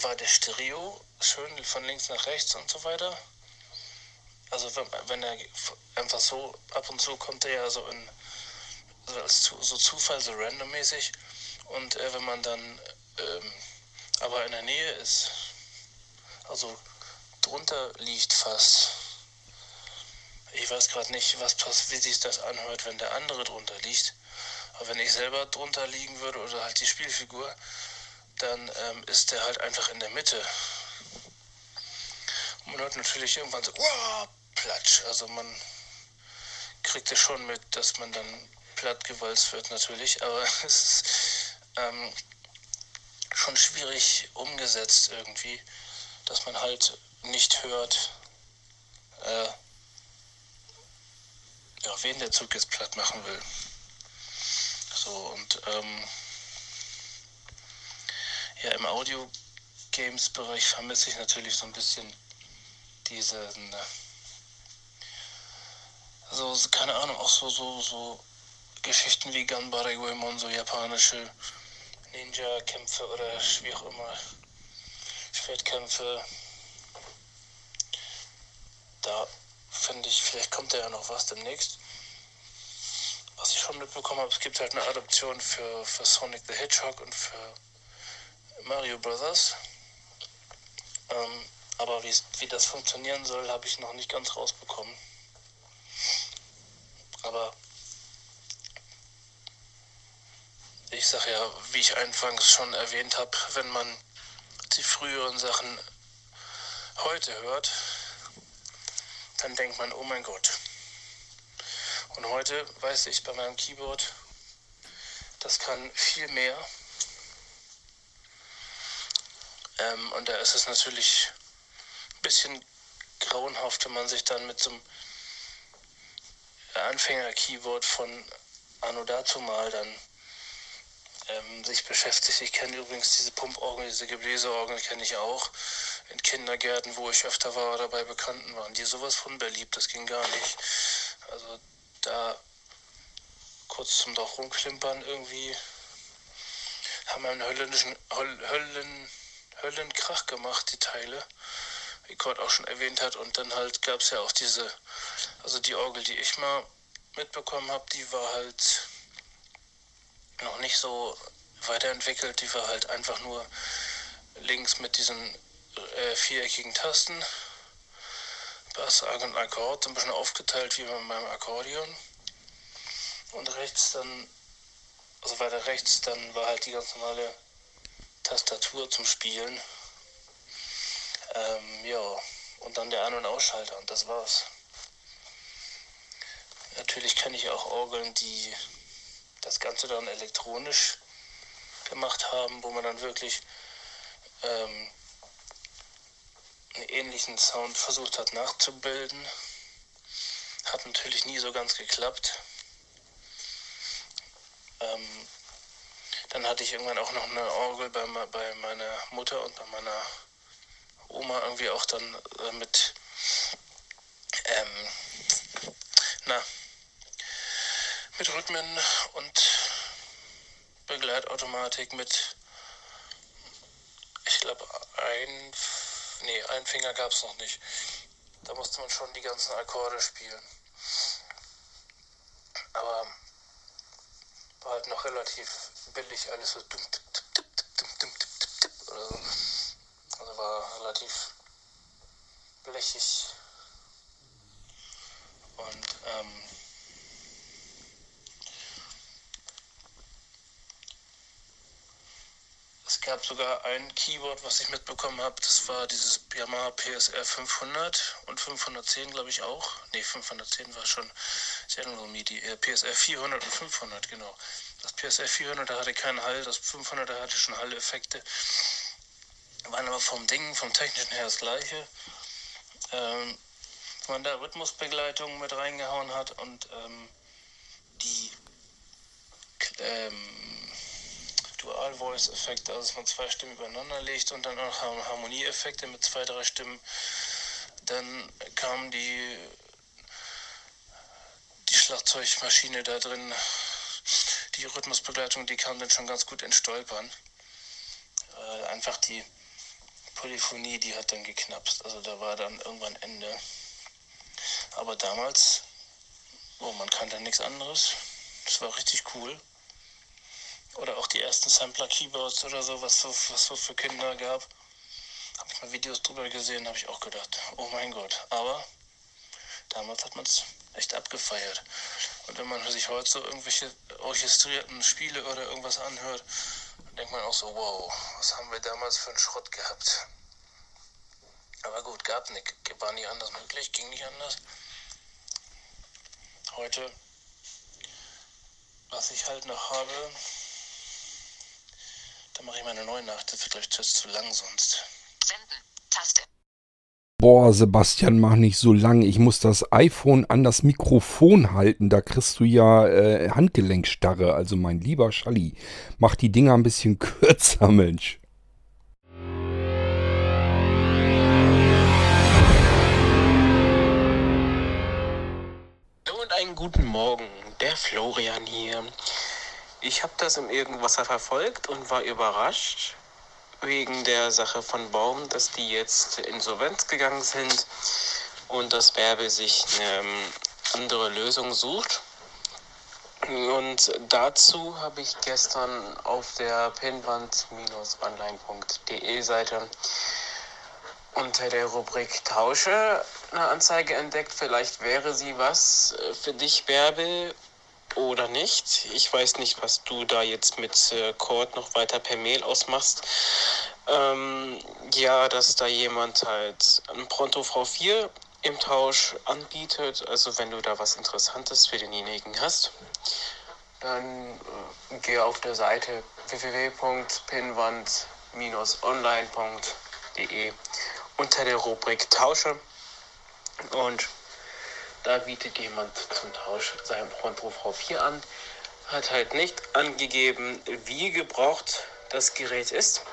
S4: war der Stereo schön von links nach rechts und so weiter. Also wenn, wenn er einfach so ab und zu kommt er ja so in so als zu, so Zufall, so randommäßig. Und äh, wenn man dann ähm, aber in der Nähe ist, also drunter liegt fast. Ich weiß gerade nicht, was wie sich das anhört, wenn der andere drunter liegt. Aber wenn ich selber drunter liegen würde oder halt die Spielfigur, dann ähm, ist der halt einfach in der Mitte. Und man hört natürlich irgendwann so, wow, platsch. Also man kriegt es schon mit, dass man dann plattgewalzt wird natürlich, aber es ist ähm, schon schwierig umgesetzt irgendwie, dass man halt nicht hört, äh, ja, wen der Zug jetzt platt machen will. So, und ähm, ja, im Audio-Games-Bereich vermisse ich natürlich so ein bisschen diese, also keine Ahnung, auch so, so, so Geschichten wie Ganbare Goemon, so japanische Ninja-Kämpfe oder wie auch immer, Schwertkämpfe. Da finde ich, vielleicht kommt da ja noch was demnächst. Was ich schon mitbekommen habe, es gibt halt eine Adaption für, für Sonic the Hedgehog und für Mario Brothers. Ähm, aber wie das funktionieren soll, habe ich noch nicht ganz rausbekommen. Aber ich sage ja, wie ich anfangs schon erwähnt habe, wenn man die früheren Sachen heute hört, dann denkt man, oh mein Gott. Und heute weiß ich bei meinem Keyboard, das kann viel mehr. Ähm, und da ist es natürlich ein bisschen grauenhaft, wenn man sich dann mit so einem Anfänger-Keyboard von Anno dazu mal dann ähm, sich beschäftigt. Ich kenne übrigens diese Pumporgel, diese Gebläseorgel kenne ich auch in Kindergärten, wo ich öfter war oder bei Bekannten waren, die sowas von beliebt, das ging gar nicht. Also da kurz zum Dorf rumklimpern irgendwie haben einen höllischen Höllen, Höllenkrach gemacht, die Teile, wie Kurt auch schon erwähnt hat. Und dann halt gab es ja auch diese, also die Orgel, die ich mal mitbekommen habe, die war halt noch nicht so weiterentwickelt. Die war halt einfach nur links mit diesen äh, viereckigen Tasten. Bass, Arg und Akkord, ein bisschen aufgeteilt wie beim Akkordeon. Und rechts dann, also weiter rechts, dann war halt die ganz normale Tastatur zum Spielen. Ähm, ja, und dann der An- und Ausschalter und das war's. Natürlich kenne ich auch Orgeln, die das Ganze dann elektronisch gemacht haben, wo man dann wirklich ähm, einen ähnlichen Sound versucht hat nachzubilden. Hat natürlich nie so ganz geklappt. Ähm, dann hatte ich irgendwann auch noch eine Orgel bei, bei meiner Mutter und bei meiner Oma irgendwie auch dann äh, mit ähm, na, mit Rhythmen und Begleitautomatik mit, ich glaube, ein, nee, ein Finger gab es noch nicht. Da musste man schon die ganzen Akkorde spielen. Aber war halt noch relativ billig, alles so dumm, dumm, dumm, dumm, dumm, oder so. Also war relativ blechig. Und ähm, gab sogar ein Keyboard, was ich mitbekommen habe. Das war dieses Yamaha PSR 500 und 510, glaube ich auch. Ne, 510 war schon General MIDI. Äh, PSR 400 und 500, genau. Das PSR 400, da hatte keinen Hall. Das 500, da hatte schon Hall-Effekte. Waren aber vom Ding, vom technischen her das gleiche. Ähm, man da Rhythmusbegleitung mit reingehauen hat und ähm, die ähm, Dual-Voice-Effekte, also dass man zwei Stimmen übereinander legt und dann auch Harmonieeffekte mit zwei, drei Stimmen. Dann kam die, die Schlagzeugmaschine da drin, die Rhythmusbegleitung, die kam dann schon ganz gut ins Stolpern. Äh, einfach die Polyphonie, die hat dann geknapst. Also da war dann irgendwann Ende. Aber damals, oh, man kannte nichts anderes. Das war richtig cool. Oder auch die ersten Sampler-Keyboards oder so, was so, was so für Kinder gab. Habe ich mal Videos drüber gesehen, habe ich auch gedacht, oh mein Gott. Aber damals hat man es echt abgefeiert. Und wenn man sich heute so irgendwelche orchestrierten Spiele oder irgendwas anhört, dann denkt man auch so, wow, was haben wir damals für einen Schrott gehabt. Aber gut, gab nicht, war nicht anders möglich, ging nicht anders. Heute, was ich halt noch habe, dann mache ich meine neue Nacht. Das wird, glaube ich, zu lang sonst.
S3: Senden. Taste.
S2: Boah, Sebastian, mach nicht so lang. Ich muss das iPhone an das Mikrofon halten. Da kriegst du ja äh, Handgelenkstarre. Also mein lieber Schalli, mach die Dinger ein bisschen kürzer, Mensch.
S6: Und einen guten Morgen, der Florian hier. Ich habe das im Irgendwasser verfolgt und war überrascht wegen der Sache von Baum, dass die jetzt insolvenz gegangen sind und das Werbe sich eine ähm, andere Lösung sucht. Und dazu habe ich gestern auf der pinwand-online.de Seite unter der Rubrik Tausche eine Anzeige entdeckt. Vielleicht wäre sie was für dich, Bärbel, oder nicht. Ich weiß nicht, was du da jetzt mit äh, Cord noch weiter per Mail ausmachst. Ähm, ja, dass da jemand halt ein Pronto V4 im Tausch anbietet. Also wenn du da was Interessantes für denjenigen hast, dann äh, geh auf der Seite www.pinwand-online.de unter der Rubrik Tausche und da bietet jemand zum Tausch sein Pronto V4 an, hat halt nicht angegeben, wie gebraucht das Gerät ist.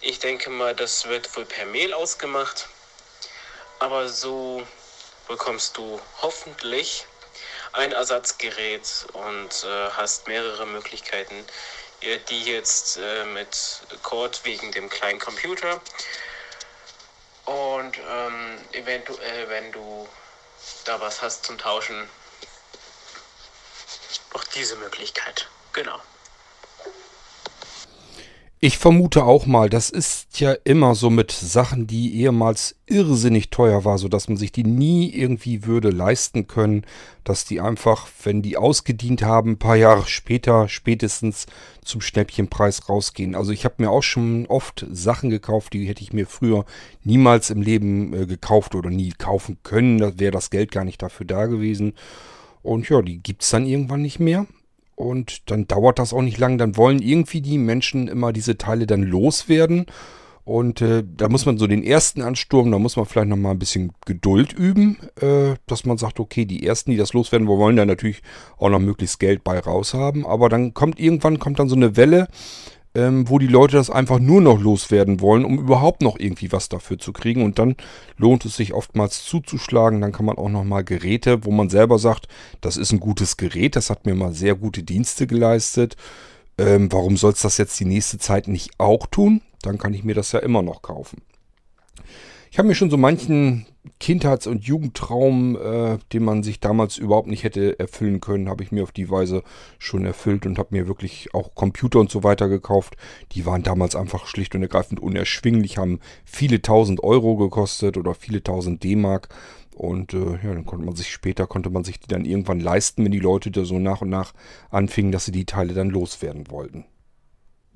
S6: Ich denke mal, das wird wohl per Mail ausgemacht. Aber so bekommst du hoffentlich ein Ersatzgerät und äh, hast mehrere Möglichkeiten, die jetzt äh, mit Cord wegen dem kleinen Computer und ähm, eventuell, wenn du da was hast zum Tauschen, auch diese Möglichkeit. Genau.
S2: Ich vermute auch mal, das ist ja immer so mit Sachen, die ehemals irrsinnig teuer war, sodass man sich die nie irgendwie würde leisten können, dass die einfach, wenn die ausgedient haben, ein paar Jahre später spätestens zum Schnäppchenpreis rausgehen. Also ich habe mir auch schon oft Sachen gekauft, die hätte ich mir früher niemals im Leben äh, gekauft oder nie kaufen können. Da wäre das Geld gar nicht dafür da gewesen. Und ja, die gibt es dann irgendwann nicht mehr. Und dann dauert das auch nicht lang. Dann wollen irgendwie die Menschen immer diese Teile dann loswerden. Und äh, da muss man so den ersten Ansturm, da muss man vielleicht nochmal ein bisschen Geduld üben, äh, dass man sagt, okay, die ersten, die das loswerden, wir wollen da natürlich auch noch möglichst Geld bei raushaben. Aber dann kommt irgendwann kommt dann so eine Welle, ähm, wo die Leute das einfach nur noch loswerden wollen, um überhaupt noch irgendwie was dafür zu kriegen. Und dann lohnt es sich oftmals zuzuschlagen. Dann kann man auch nochmal Geräte, wo man selber sagt, das ist ein gutes Gerät, das hat mir mal sehr gute Dienste geleistet. Ähm, warum soll es das jetzt die nächste Zeit nicht auch tun? Dann kann ich mir das ja immer noch kaufen. Ich habe mir schon so manchen Kindheits- und Jugendtraum, äh, den man sich damals überhaupt nicht hätte erfüllen können, habe ich mir auf die Weise schon erfüllt und habe mir wirklich auch Computer und so weiter gekauft. Die waren damals einfach schlicht und ergreifend unerschwinglich, haben viele tausend Euro gekostet oder viele tausend D-Mark. Und äh, ja, dann konnte man sich später, konnte man sich die dann irgendwann leisten, wenn die Leute da so nach und nach anfingen, dass sie die Teile dann loswerden wollten.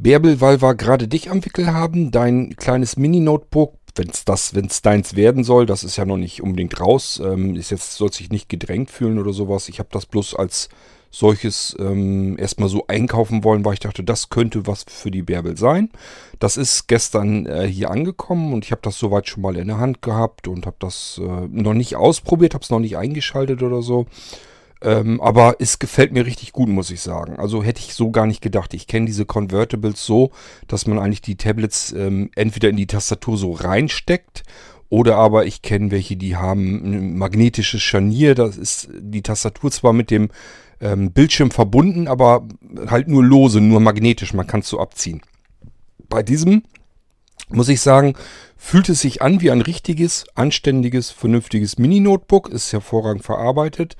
S2: Bärbel, weil wir gerade dich am Wickel haben, dein kleines Mini-Notebook, wenn es das, wenn es deins werden soll, das ist ja noch nicht unbedingt raus, ähm, ist jetzt, soll sich nicht gedrängt fühlen oder sowas. Ich habe das bloß als solches ähm, erstmal so einkaufen wollen, weil ich dachte, das könnte was für die Bärbel sein. Das ist gestern äh, hier angekommen und ich habe das soweit schon mal in der Hand gehabt und habe das äh, noch nicht ausprobiert, habe es noch nicht eingeschaltet oder so. Ähm, aber es gefällt mir richtig gut, muss ich sagen. Also hätte ich so gar nicht gedacht. Ich kenne diese Convertibles so, dass man eigentlich die Tablets ähm, entweder in die Tastatur so reinsteckt oder aber ich kenne welche, die haben ein magnetisches Scharnier. Das ist die Tastatur zwar mit dem ähm, Bildschirm verbunden, aber halt nur lose, nur magnetisch. Man kann es so abziehen. Bei diesem muss ich sagen, fühlt es sich an wie ein richtiges, anständiges, vernünftiges Mini-Notebook. Ist hervorragend verarbeitet.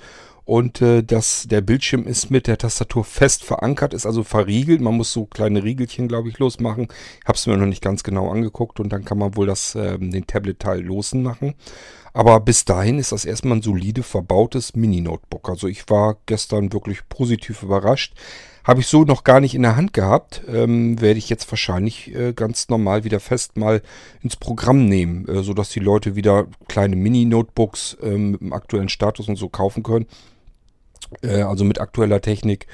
S2: Und äh, das, der Bildschirm ist mit der Tastatur fest verankert, ist also verriegelt. Man muss so kleine Riegelchen, glaube ich, losmachen. Ich habe es mir noch nicht ganz genau angeguckt und dann kann man wohl das, äh, den Tablet-Teil losen machen. Aber bis dahin ist das erstmal ein solide verbautes Mini-Notebook. Also ich war gestern wirklich positiv überrascht. Habe ich so noch gar nicht in der Hand gehabt. Ähm, werde ich jetzt wahrscheinlich äh, ganz normal wieder fest mal ins Programm nehmen, äh, sodass die Leute wieder kleine Mini-Notebooks äh, mit dem aktuellen Status und so kaufen können. Äh, also mit aktueller Technik.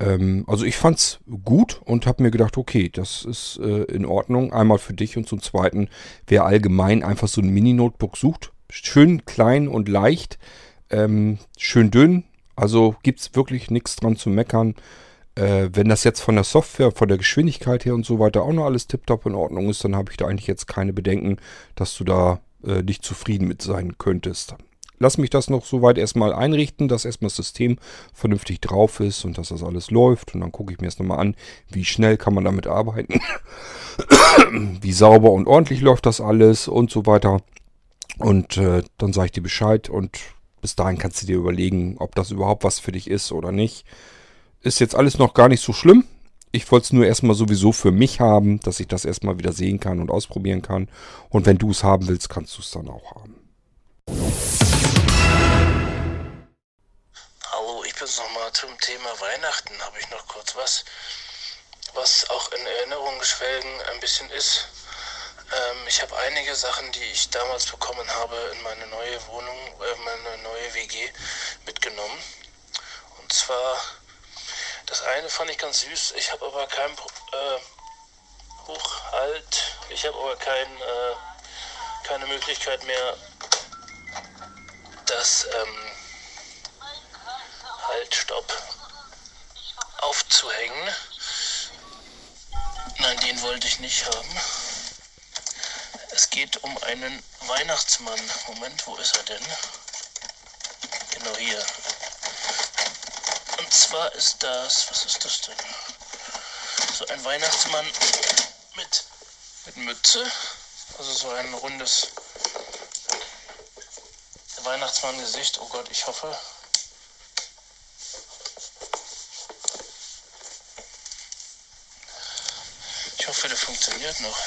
S2: Ähm, also ich fand's gut und habe mir gedacht, okay, das ist äh, in Ordnung. Einmal für dich und zum Zweiten, wer allgemein einfach so ein Mini-Notebook sucht, schön klein und leicht, ähm, schön dünn. Also gibt es wirklich nichts dran zu meckern. Äh, wenn das jetzt von der Software, von der Geschwindigkeit her und so weiter auch noch alles tiptop in Ordnung ist, dann habe ich da eigentlich jetzt keine Bedenken, dass du da äh, nicht zufrieden mit sein könntest. Lass mich das noch soweit erstmal einrichten, dass erstmal das System vernünftig drauf ist und dass das alles läuft. Und dann gucke ich mir erst nochmal an, wie schnell kann man damit arbeiten, wie sauber und ordentlich läuft das alles und so weiter. Und äh, dann sage ich dir Bescheid und bis dahin kannst du dir überlegen, ob das überhaupt was für dich ist oder nicht. Ist jetzt alles noch gar nicht so schlimm. Ich wollte es nur erstmal sowieso für mich haben, dass ich das erstmal wieder sehen kann und ausprobieren kann. Und wenn du es haben willst, kannst du es dann auch haben.
S4: Bin's nochmal zum Thema Weihnachten. Habe ich noch kurz was, was auch in Erinnerung schwelgen ein bisschen ist. Ähm, ich habe einige Sachen, die ich damals bekommen habe, in meine neue Wohnung, äh, meine neue WG mitgenommen. Und zwar, das eine fand ich ganz süß. Ich habe aber kein äh, Hochhalt. Ich habe aber kein, äh, keine Möglichkeit mehr, das ähm, Halt, stopp aufzuhängen. Nein, den wollte ich nicht haben. Es geht um einen Weihnachtsmann. Moment, wo ist er denn? Genau hier. Und zwar ist das, was ist das denn? So ein Weihnachtsmann mit, mit Mütze. Also so ein rundes Weihnachtsmann-Gesicht. Oh Gott, ich hoffe. Hoffe, der funktioniert noch.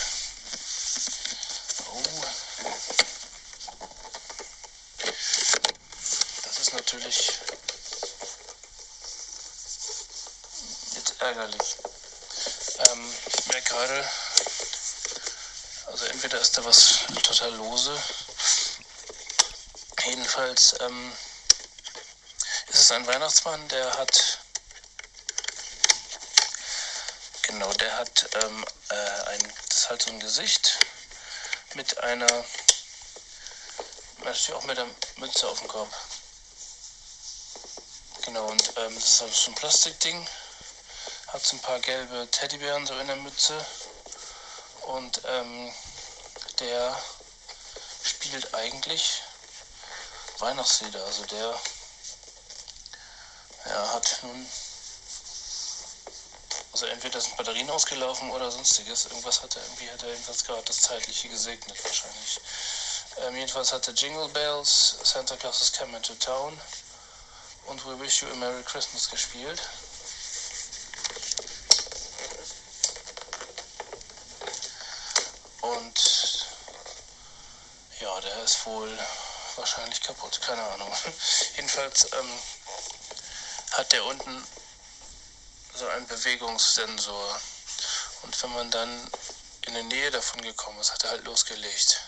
S4: natürlich jetzt ärgerlich. Ähm, ich merke gerade, also entweder ist da was total lose. Jedenfalls ähm, ist es ein Weihnachtsmann, der hat genau, der hat ähm, äh, ein, das ist halt so ein Gesicht mit einer natürlich auch mit der Mütze auf dem Kopf. Genau, und ähm, das ist halt so ein Plastikding. Hat so ein paar gelbe Teddybären so in der Mütze. Und ähm, der spielt eigentlich Weihnachtslieder. Also der ja, hat nun. Also entweder sind Batterien ausgelaufen oder sonstiges. Irgendwas hat er irgendwie, hat er jedenfalls gerade das Zeitliche gesegnet wahrscheinlich. Ähm, jedenfalls hat er Jingle Bells, Santa Claus is Coming to Town und We Wish You a Merry Christmas gespielt. Und ja, der ist wohl wahrscheinlich kaputt, keine Ahnung. Jedenfalls ähm, hat der unten so einen Bewegungssensor. Und wenn man dann in der Nähe davon gekommen ist, hat er halt losgelegt.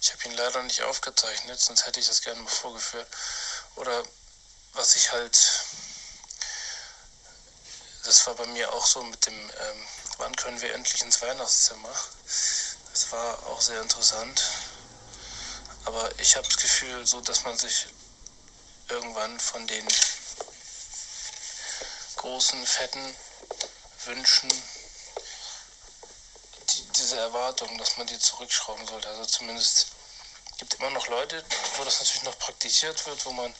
S4: Ich habe ihn leider nicht aufgezeichnet, sonst hätte ich das gerne mal vorgeführt. Oder was ich halt, das war bei mir auch so mit dem, ähm, wann können wir endlich ins Weihnachtszimmer? Das war auch sehr interessant. Aber ich habe das Gefühl, so dass man sich irgendwann von den großen, fetten Wünschen die, diese Erwartung, dass man die zurückschrauben sollte. Also zumindest gibt immer noch Leute, wo das natürlich noch praktiziert wird, wo man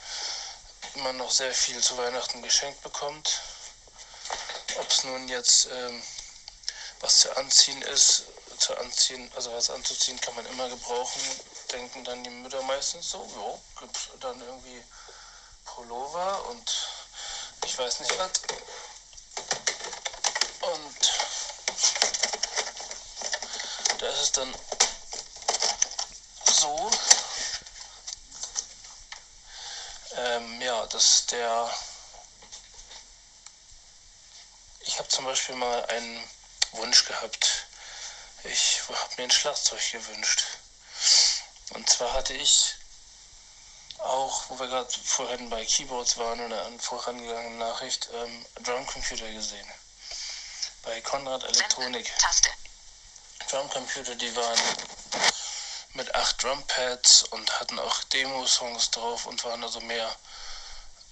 S4: immer noch sehr viel zu Weihnachten geschenkt bekommt. Ob es nun jetzt ähm, was zu anziehen ist, zu anziehen, also was anzuziehen kann man immer gebrauchen, denken dann die Mütter meistens so, ja, gibt dann irgendwie Pullover und ich weiß nicht was. Und da ist es dann so, ähm, ja, dass der, ich habe zum Beispiel mal einen Wunsch gehabt. Ich habe mir ein Schlagzeug gewünscht. Und zwar hatte ich auch, wo wir gerade vorhin bei Keyboards waren oder an vorangegangenen Nachricht, ähm, Drumcomputer gesehen. Bei Konrad Elektronik.
S3: Taste.
S4: Drumcomputer, die waren mit acht Drumpads und hatten auch Demo-Songs drauf und waren also mehr,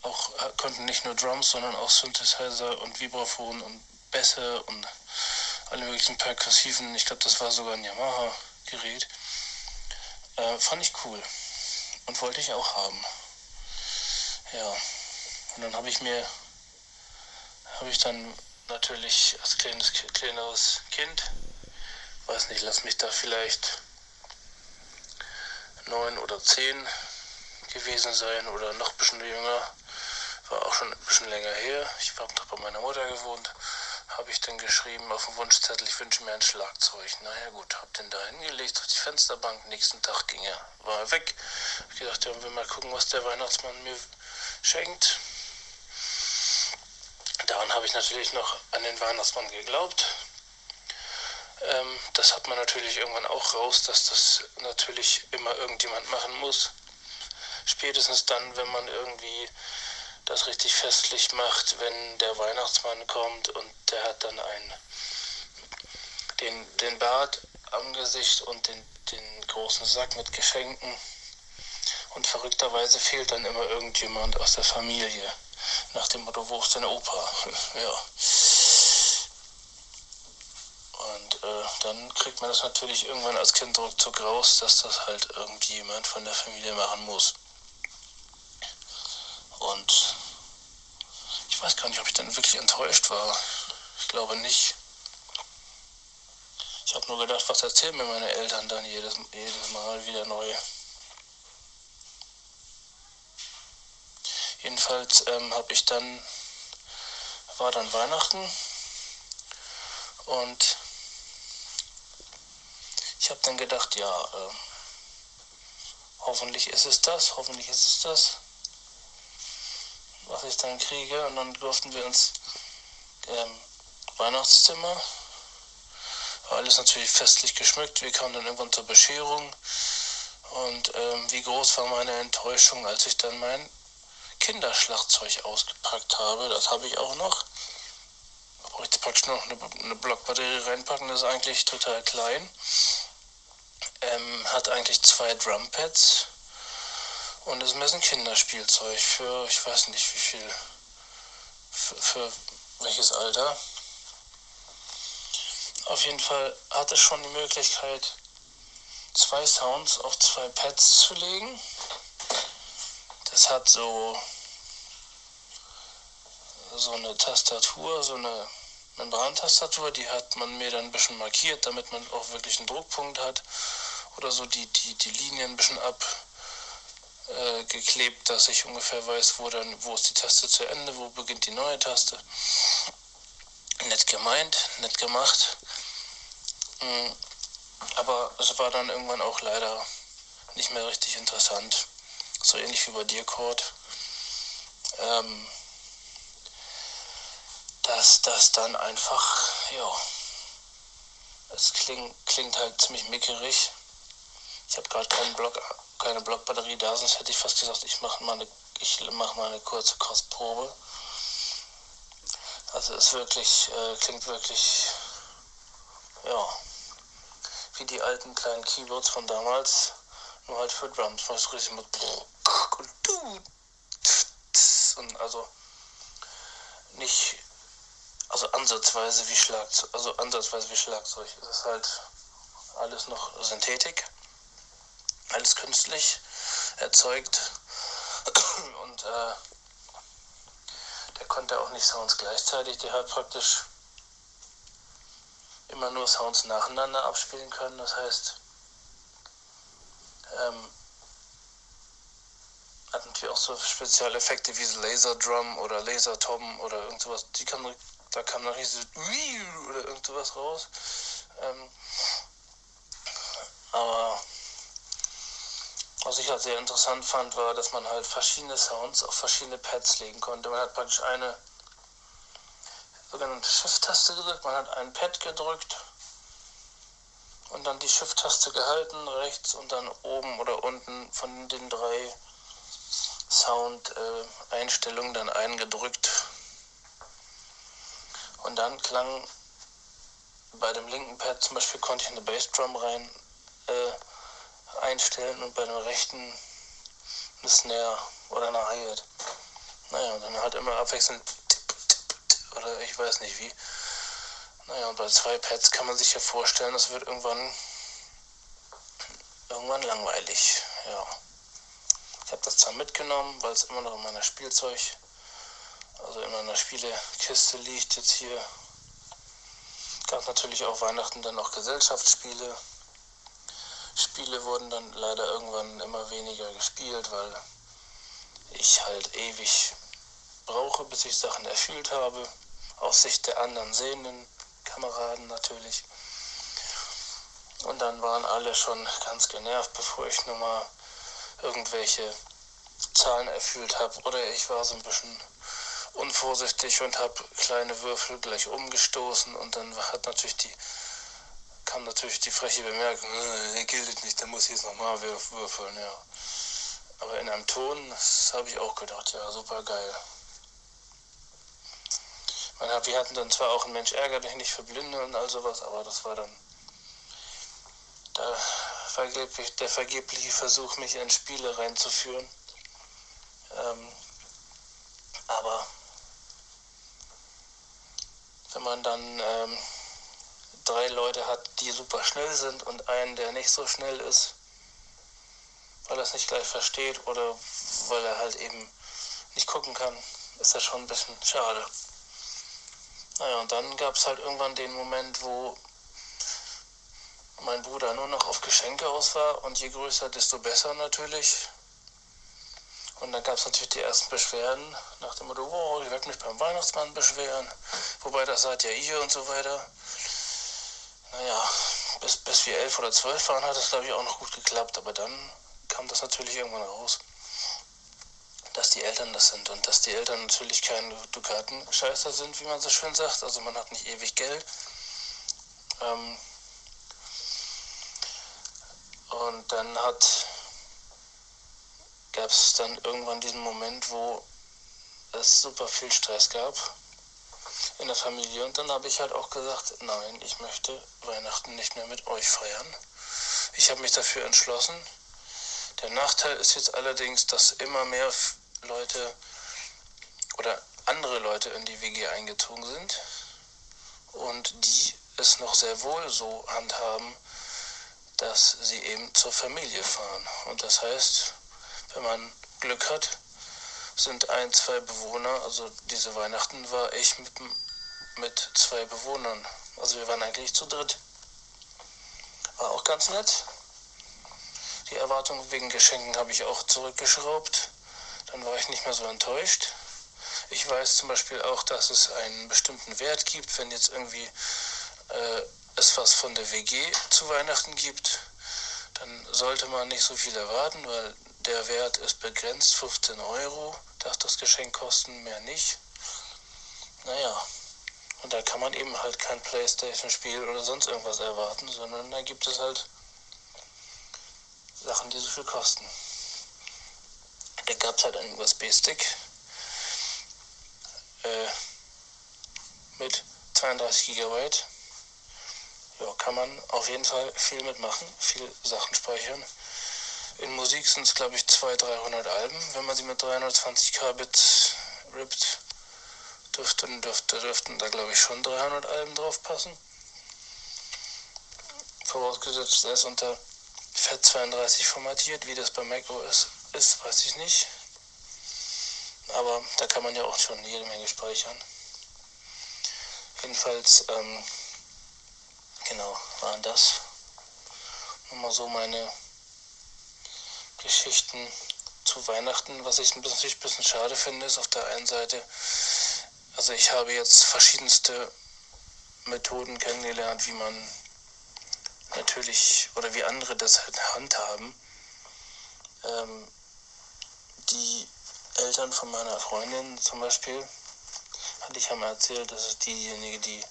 S4: auch äh, konnten nicht nur Drums, sondern auch Synthesizer und Vibraphon und Bässe und alle möglichen perkussiven. Ich glaube, das war sogar ein Yamaha-Gerät. Äh, fand ich cool und wollte ich auch haben. Ja, und dann habe ich mir, habe ich dann natürlich als kleines, kleineres Kind, weiß nicht, lass mich da vielleicht neun oder zehn gewesen sein oder noch ein bisschen jünger, war auch schon ein bisschen länger her. Ich habe noch bei meiner Mutter gewohnt, habe ich dann geschrieben auf dem Wunschzettel, ich wünsche mir ein Schlagzeug. Naja gut, habe den da hingelegt auf die Fensterbank, nächsten Tag ging er, war er weg. Ich gedacht, ja, wir mal gucken, was der Weihnachtsmann mir schenkt. Daran habe ich natürlich noch an den Weihnachtsmann geglaubt. Ähm, das hat man natürlich irgendwann auch raus, dass das natürlich immer irgendjemand machen muss. Spätestens dann, wenn man irgendwie das richtig festlich macht, wenn der Weihnachtsmann kommt und der hat dann einen, den, den Bart am Gesicht und den, den großen Sack mit Geschenken. Und verrückterweise fehlt dann immer irgendjemand aus der Familie. Nach dem Motto, wo ist denn Opa? ja. Und äh, dann kriegt man das natürlich irgendwann als Kind ruckzuck raus, dass das halt irgendjemand von der Familie machen muss. Und ich weiß gar nicht, ob ich dann wirklich enttäuscht war. Ich glaube nicht. Ich habe nur gedacht, was erzählen mir meine Eltern dann jedes, jedes Mal wieder neu. Jedenfalls ähm, habe ich dann, war dann Weihnachten und ich habe dann gedacht, ja, äh, hoffentlich ist es das, hoffentlich ist es das, was ich dann kriege. Und dann durften wir ins ähm, Weihnachtszimmer. War alles natürlich festlich geschmückt. Wir kamen dann irgendwann zur Bescherung. Und ähm, wie groß war meine Enttäuschung, als ich dann mein Kinderschlagzeug ausgepackt habe. Das habe ich auch noch. Da brauche ich praktisch noch eine, eine Blockbatterie reinpacken. Das ist eigentlich total klein. Ähm, hat eigentlich zwei Drumpads und ist ein Kinderspielzeug für, ich weiß nicht wie viel, für, für welches Alter. Auf jeden Fall hat es schon die Möglichkeit, zwei Sounds auf zwei Pads zu legen. Das hat so, so eine Tastatur, so eine Membrantastatur, die hat man mir dann ein bisschen markiert, damit man auch wirklich einen Druckpunkt hat oder so die, die, die Linien ein bisschen abgeklebt, äh, dass ich ungefähr weiß, wo dann, wo ist die Taste zu Ende, wo beginnt die neue Taste. Nett gemeint, nett gemacht. Mm, aber es war dann irgendwann auch leider nicht mehr richtig interessant. So ähnlich wie bei dir, Kurt. Ähm, dass das dann einfach, ja, es kling, klingt halt ziemlich mickerig. Ich habe gerade keinen Block, keine Blockbatterie da, sonst hätte ich fast gesagt, ich mache mal eine, ich mache mal eine kurze Kostprobe. Also es wirklich, äh, klingt wirklich, ja, wie die alten kleinen Keyboards von damals, nur halt für Drums. Was richtig mit und also nicht, also ansatzweise wie Schlagzeug, also ansatzweise wie Schlagzeug. Es ist halt alles noch Synthetik, alles künstlich erzeugt und äh, der konnte auch nicht Sounds gleichzeitig, der hat praktisch immer nur Sounds nacheinander abspielen können. Das heißt, ähm, hat natürlich auch so Spezialeffekte wie Laser Drum oder Laser Tom oder irgend sowas. Die kann, da kam dann riesig oder irgend sowas raus. Ähm, aber was ich halt sehr interessant fand, war, dass man halt verschiedene Sounds auf verschiedene Pads legen konnte. Man hat praktisch eine sogenannte Shift-Taste gedrückt, man hat ein Pad gedrückt und dann die Shift-Taste gehalten, rechts und dann oben oder unten von den drei Sound-Einstellungen dann eingedrückt. Und dann klang bei dem linken Pad zum Beispiel konnte ich eine Bassdrum rein äh, einstellen und bei dem rechten eine Snare oder eine Hi-Hat. Naja, und dann halt immer abwechselnd oder ich weiß nicht wie. Naja, und bei zwei Pads kann man sich ja vorstellen, das wird irgendwann irgendwann langweilig. Ja. Ich habe das zwar mitgenommen, weil es immer noch in meiner Spielzeug, also in meiner Spielekiste liegt jetzt hier. Gab natürlich auch Weihnachten dann noch Gesellschaftsspiele. Spiele wurden dann leider irgendwann immer weniger gespielt, weil ich halt ewig brauche, bis ich Sachen erfüllt habe. Aus Sicht der anderen sehenden Kameraden natürlich. Und dann waren alle schon ganz genervt, bevor ich nur mal irgendwelche Zahlen erfüllt habe. Oder ich war so ein bisschen unvorsichtig und habe kleine Würfel gleich umgestoßen und dann hat natürlich die kam natürlich die freche Bemerkung, äh, der gilt nicht, der muss jetzt nochmal würfeln, ja. Aber in einem Ton, das habe ich auch gedacht, ja, super geil. Wir hatten dann zwar auch einen Mensch ärger dich nicht für Blinde und all sowas, aber das war dann der, vergeblich, der vergebliche Versuch, mich in Spiele reinzuführen. Ähm, aber wenn man dann ähm, drei Leute hat, die super schnell sind und einen, der nicht so schnell ist, weil er es nicht gleich versteht oder weil er halt eben nicht gucken kann, ist das schon ein bisschen schade. Naja, und dann gab es halt irgendwann den Moment, wo mein Bruder nur noch auf Geschenke aus war und je größer, desto besser natürlich. Und dann gab es natürlich die ersten Beschwerden nach dem Motto, oh, ich werde mich beim Weihnachtsmann beschweren, wobei das seid ja ihr und so weiter. Naja, bis, bis wir elf oder zwölf waren, hat das glaube ich auch noch gut geklappt, aber dann kam das natürlich irgendwann raus dass die Eltern das sind und dass die Eltern natürlich keine Dukaten-Scheißer sind, wie man so schön sagt. Also man hat nicht ewig Geld. Ähm und dann hat gab es dann irgendwann diesen Moment, wo es super viel Stress gab in der Familie. Und dann habe ich halt auch gesagt, nein, ich möchte Weihnachten nicht mehr mit euch feiern. Ich habe mich dafür entschlossen. Der Nachteil ist jetzt allerdings, dass immer mehr Leute oder andere Leute in die WG eingezogen sind und die es noch sehr wohl so handhaben, dass sie eben zur Familie fahren. Und das heißt, wenn man Glück hat, sind ein, zwei Bewohner, also diese Weihnachten war ich mit, mit zwei Bewohnern. Also wir waren eigentlich zu dritt. War auch ganz nett. Die Erwartungen wegen Geschenken habe ich auch zurückgeschraubt dann war ich nicht mehr so enttäuscht. Ich weiß zum Beispiel auch, dass es einen bestimmten Wert gibt, wenn jetzt irgendwie äh, es was von der WG zu Weihnachten gibt, dann sollte man nicht so viel erwarten, weil der Wert ist begrenzt, 15 Euro, darf das Geschenk kosten, mehr nicht. Naja, Und da kann man eben halt kein Playstation-Spiel oder sonst irgendwas erwarten, sondern da gibt es halt Sachen, die so viel kosten. Da gab es halt einen USB-Stick äh, mit 32 GB. Ja, kann man auf jeden Fall viel mitmachen, viel Sachen speichern. In Musik sind es, glaube ich, 200, 300 Alben. Wenn man sie mit 320 Kbit rippt, dürften, dürften, dürften da, glaube ich, schon 300 Alben drauf passen. Vorausgesetzt, er ist unter FAT32 formatiert, wie das bei Mac OS ist, weiß ich nicht. Aber da kann man ja auch schon jede Menge speichern. Jedenfalls, ähm, genau, waren das nochmal so meine Geschichten zu Weihnachten. Was ich ein bisschen, ein bisschen schade finde, ist auf der einen Seite, also ich habe jetzt verschiedenste Methoden kennengelernt, wie man natürlich oder wie andere das halt handhaben. Ähm, die Eltern von meiner Freundin zum Beispiel, hatte ich ja mal erzählt, das ist diejenige, die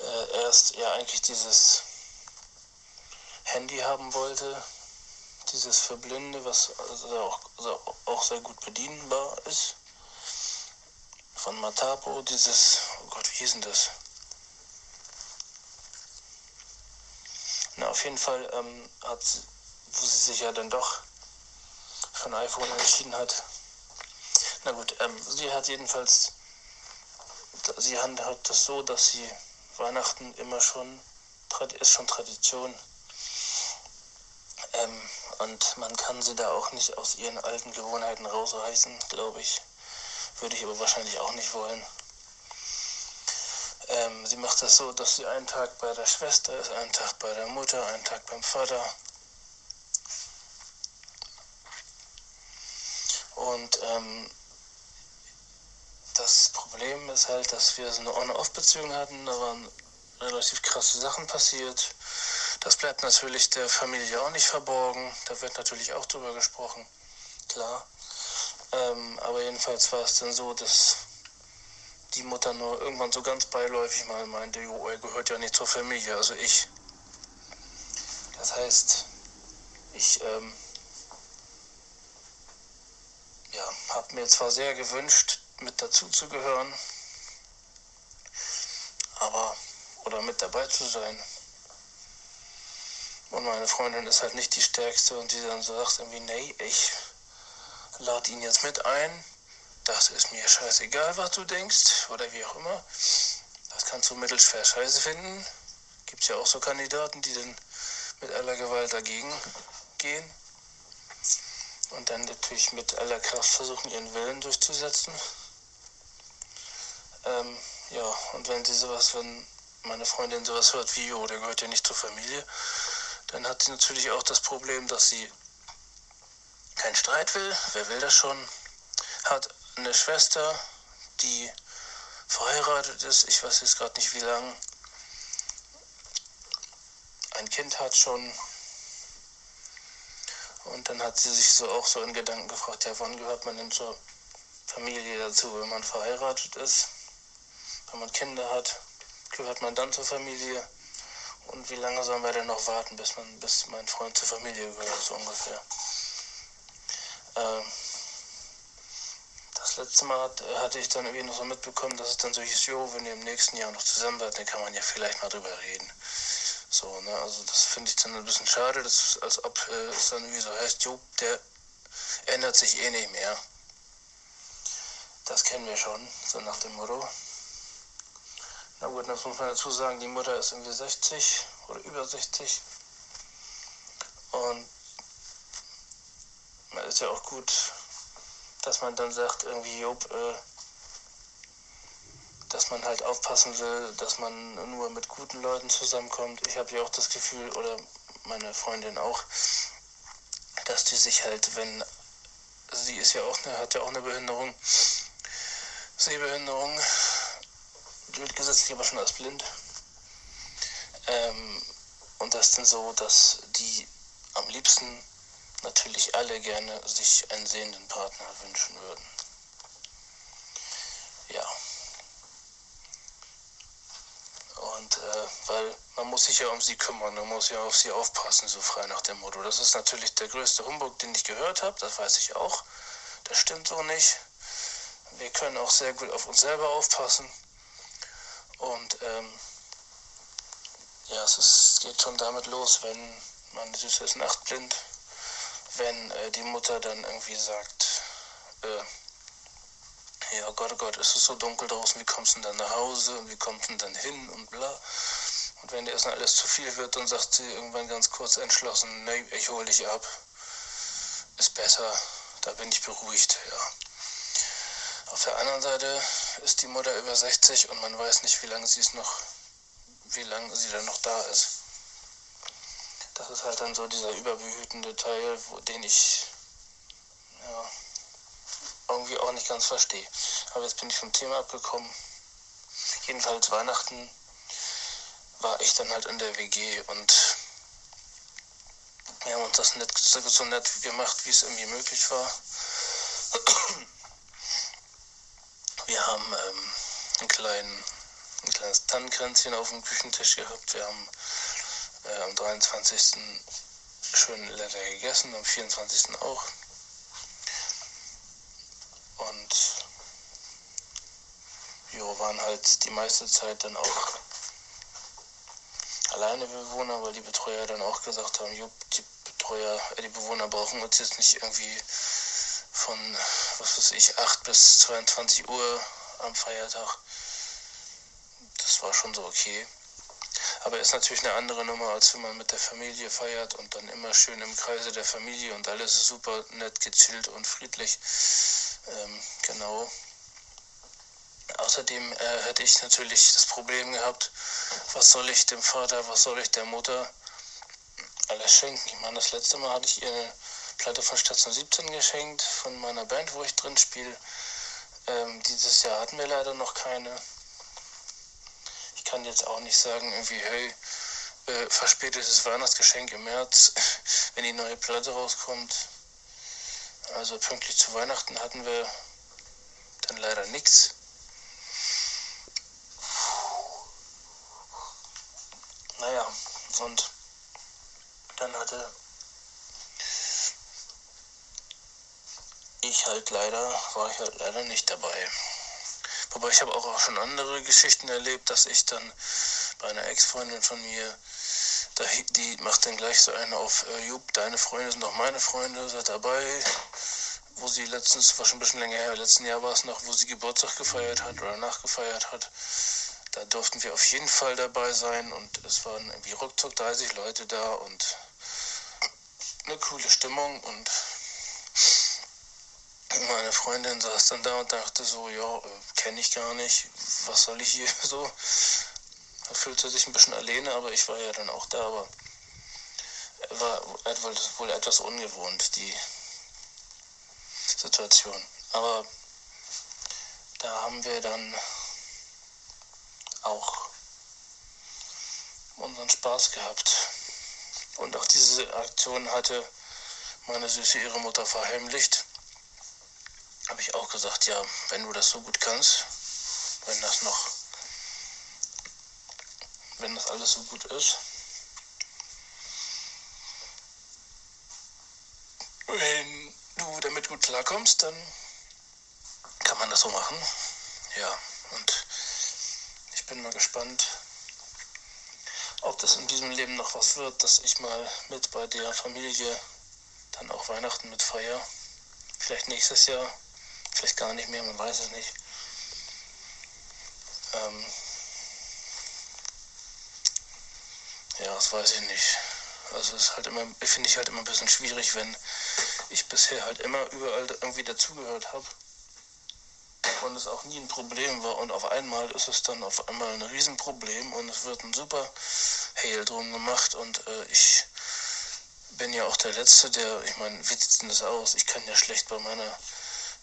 S4: äh, erst ja eigentlich dieses Handy haben wollte, dieses für Blinde, was also auch, also auch sehr gut bedienbar ist. Von Matapo, dieses, oh Gott, wie hieß denn das? Na, auf jeden Fall ähm, hat sie, wo sie sich ja dann doch ein iPhone entschieden hat. Na gut, ähm, sie hat jedenfalls, sie handhabt das so, dass sie Weihnachten immer schon, ist schon Tradition. Ähm, und man kann sie da auch nicht aus ihren alten Gewohnheiten rausreißen, glaube ich. Würde ich aber wahrscheinlich auch nicht wollen. Ähm, sie macht das so, dass sie einen Tag bei der Schwester ist, einen Tag bei der Mutter, einen Tag beim Vater. Und ähm, das Problem ist halt, dass wir so eine On-Off-Beziehung hatten, da waren relativ krasse Sachen passiert. Das bleibt natürlich der Familie auch nicht verborgen. Da wird natürlich auch drüber gesprochen. Klar. Ähm, aber jedenfalls war es dann so, dass die Mutter nur irgendwann so ganz beiläufig mal meinte, jo, er gehört ja nicht zur Familie, also ich. Das heißt, ich ähm, ja, habe mir zwar sehr gewünscht, mit dazu zu gehören, aber oder mit dabei zu sein. Und meine Freundin ist halt nicht die stärkste und die dann so sagt irgendwie, nee, ich lade ihn jetzt mit ein. Das ist mir scheißegal, was du denkst oder wie auch immer. Das kannst du mittelschwer scheiße finden. Gibt ja auch so Kandidaten, die dann mit aller Gewalt dagegen gehen und dann natürlich mit aller Kraft versuchen, ihren Willen durchzusetzen. Ähm, ja, und wenn sie sowas, wenn meine Freundin sowas hört wie, oh, der gehört ja nicht zur Familie, dann hat sie natürlich auch das Problem, dass sie keinen Streit will. Wer will das schon? Hat eine Schwester, die verheiratet ist, ich weiß jetzt gerade nicht wie lange, ein Kind hat schon. Und dann hat sie sich so auch so in Gedanken gefragt, ja, wann gehört man denn zur Familie dazu, wenn man verheiratet ist, wenn man Kinder hat, gehört man dann zur Familie. Und wie lange sollen wir denn noch warten, bis man, bis mein Freund zur Familie gehört, so ungefähr. Ähm, das letzte Mal hat, hatte ich dann irgendwie noch so mitbekommen, dass es dann so hieß, jo, wenn ihr im nächsten Jahr noch zusammen seid, dann kann man ja vielleicht mal drüber reden. So, ne, also das finde ich dann ein bisschen schade, dass, als ob äh, es dann irgendwie so heißt, jo, der ändert sich eh nicht mehr. Das kennen wir schon, so nach dem Motto. Na gut, das muss man dazu sagen, die Mutter ist irgendwie 60 oder über 60. Und man ist ja auch gut, dass man dann sagt, irgendwie, Job, äh, dass man halt aufpassen will, dass man nur mit guten Leuten zusammenkommt. Ich habe ja auch das Gefühl, oder meine Freundin auch, dass die sich halt, wenn sie ist ja auch, hat ja auch eine Behinderung, Sehbehinderung, gesetzlich aber schon als blind. Ähm, und das ist dann so, dass die am liebsten natürlich alle gerne sich einen sehenden Partner wünschen würden. Ja. Und äh, weil man muss sich ja um sie kümmern, man muss ja auf sie aufpassen, so frei nach dem Motto. Das ist natürlich der größte Humbug, den ich gehört habe, das weiß ich auch. Das stimmt so nicht. Wir können auch sehr gut auf uns selber aufpassen. Und ähm, ja, es ist, geht schon damit los, wenn man süß ist nachtblind, wenn äh, die Mutter dann irgendwie sagt, äh, ja Gott, oh Gott, ist es so dunkel draußen, wie kommst du denn dann nach Hause und wie kommst du denn dann hin und bla. Und wenn dir erstmal alles zu viel wird, dann sagt sie irgendwann ganz kurz entschlossen, nee, ich hole dich ab. Ist besser, da bin ich beruhigt, ja. Auf der anderen Seite ist die Mutter über 60 und man weiß nicht, wie lange sie es noch, wie lange sie dann noch da ist. Das ist halt dann so dieser überbehütende Teil, wo, den ich ja, irgendwie auch nicht ganz verstehe. Aber jetzt bin ich vom Thema abgekommen. Jedenfalls Weihnachten war ich dann halt in der WG und wir haben uns das nett, so nett gemacht, wie es irgendwie möglich war. Wir haben ähm, einen kleinen, ein kleines Tannenkränzchen auf dem Küchentisch gehabt. Wir haben äh, am 23. schön lecker gegessen, am 24. auch. Und wir waren halt die meiste Zeit dann auch alleine Bewohner, weil die Betreuer dann auch gesagt haben, Jupp, die Betreuer, äh, die Bewohner brauchen uns jetzt nicht irgendwie von, was weiß ich, 8 bis 22 Uhr am Feiertag. Das war schon so okay. Aber ist natürlich eine andere Nummer, als wenn man mit der Familie feiert und dann immer schön im Kreise der Familie und alles ist super nett, gechillt und friedlich. Ähm, genau. Außerdem äh, hätte ich natürlich das Problem gehabt, was soll ich dem Vater, was soll ich der Mutter alles schenken. Ich meine, das letzte Mal hatte ich ihr eine Platte von Station 17 geschenkt, von meiner Band, wo ich drin spiele. Ähm, dieses Jahr hatten wir leider noch keine. Ich kann jetzt auch nicht sagen, irgendwie, hey, äh, verspätetes Weihnachtsgeschenk im März, wenn die neue Platte rauskommt. Also pünktlich zu Weihnachten hatten wir dann leider nichts. Naja, und dann hatte ich halt leider, war ich halt leider nicht dabei. Wobei ich habe auch schon andere Geschichten erlebt, dass ich dann bei einer Ex-Freundin von mir, die macht dann gleich so eine auf, äh, Jupp, deine Freunde sind doch meine Freunde, seid dabei. Wo sie letztens, war schon ein bisschen länger her, letzten Jahr war es noch, wo sie Geburtstag gefeiert hat oder nachgefeiert hat. Da durften wir auf jeden Fall dabei sein und es waren irgendwie ruckzuck 30 Leute da und eine coole Stimmung und meine Freundin saß dann da und dachte so, ja, kenne ich gar nicht, was soll ich hier so? Da fühlte sich ein bisschen alleine, aber ich war ja dann auch da, aber war wohl etwas ungewohnt, die Situation. Aber da haben wir dann auch unseren Spaß gehabt. Und auch diese Aktion hatte meine Süße ihre Mutter verheimlicht habe ich auch gesagt, ja, wenn du das so gut kannst, wenn das noch, wenn das alles so gut ist, wenn du damit gut klarkommst, dann kann man das so machen. Ja, und ich bin mal gespannt, ob das in diesem Leben noch was wird, dass ich mal mit bei der Familie dann auch Weihnachten mit feier. Vielleicht nächstes Jahr Vielleicht gar nicht mehr, man weiß es nicht. Ähm ja, das weiß ich nicht. Also es ist halt immer, finde ich halt immer ein bisschen schwierig, wenn ich bisher halt immer überall irgendwie dazugehört habe und es auch nie ein Problem war und auf einmal ist es dann auf einmal ein Riesenproblem und es wird ein super Hail drum gemacht und äh, ich bin ja auch der Letzte, der, ich meine, wie sieht denn das aus? Ich kann ja schlecht bei meiner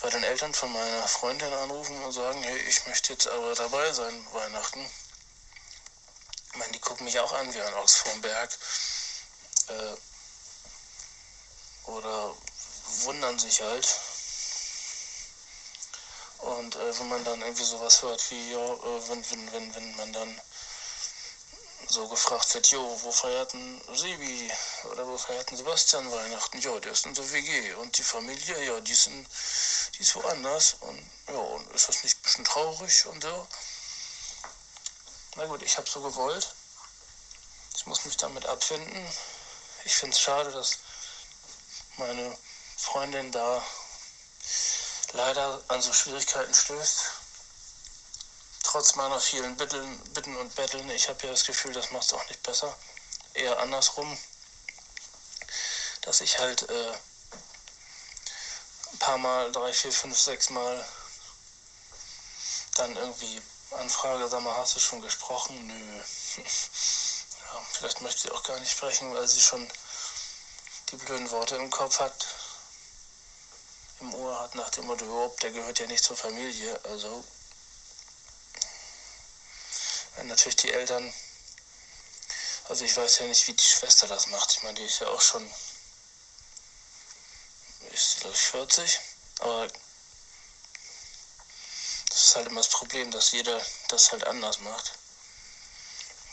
S4: bei den Eltern von meiner Freundin anrufen und sagen, hey, ich möchte jetzt aber dabei sein Weihnachten. Ich meine, die gucken mich auch an wie ein Ochs vom Berg. Äh, oder wundern sich halt. Und äh, wenn man dann irgendwie sowas hört wie, ja, äh, wenn, wenn, wenn, wenn man dann so gefragt wird, jo, wo feierten Sebi oder wo feierten Sebastian Weihnachten? Ja, der ist in der WG. Und die Familie, ja, die ist, in, die ist woanders. Und ja, und ist das nicht ein bisschen traurig und so? Na gut, ich habe so gewollt. Ich muss mich damit abfinden. Ich finde es schade, dass meine Freundin da leider an so Schwierigkeiten stößt trotz meiner vielen Bitten, Bitten und Betteln, ich habe ja das Gefühl, das macht es auch nicht besser. Eher andersrum, dass ich halt äh, ein paar Mal, drei, vier, fünf, sechs Mal dann irgendwie anfrage, sag mal, hast du schon gesprochen? Nö. Ja, vielleicht möchte sie auch gar nicht sprechen, weil sie schon die blöden Worte im Kopf hat, im Ohr hat nach dem Motto, der gehört ja nicht zur Familie. Also natürlich die Eltern, also ich weiß ja nicht, wie die Schwester das macht. Ich meine, die ist ja auch schon, ist ich 40, aber das ist halt immer das Problem, dass jeder das halt anders macht.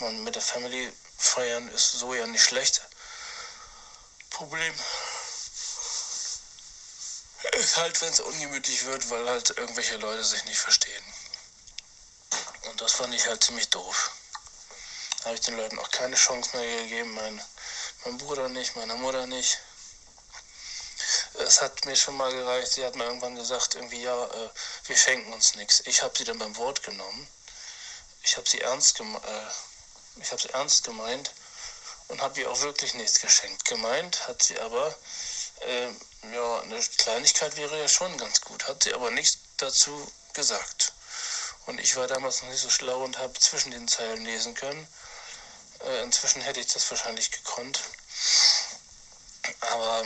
S4: Und mit der Family feiern ist so ja nicht schlecht. Problem ist halt, wenn es ungemütlich wird, weil halt irgendwelche Leute sich nicht verstehen. Das fand ich halt ziemlich doof. Da habe ich den Leuten auch keine Chance mehr gegeben, mein, mein Bruder nicht, meiner Mutter nicht. Es hat mir schon mal gereicht, sie hat mir irgendwann gesagt, irgendwie, ja, äh, wir schenken uns nichts. Ich habe sie dann beim Wort genommen. Ich habe sie ernst gemeint, äh, ich habe sie ernst gemeint und habe ihr auch wirklich nichts geschenkt. Gemeint hat sie aber, äh, ja, eine Kleinigkeit wäre ja schon ganz gut, hat sie aber nichts dazu gesagt. Und ich war damals noch nicht so schlau und habe zwischen den Zeilen lesen können. Äh, inzwischen hätte ich das wahrscheinlich gekonnt. Aber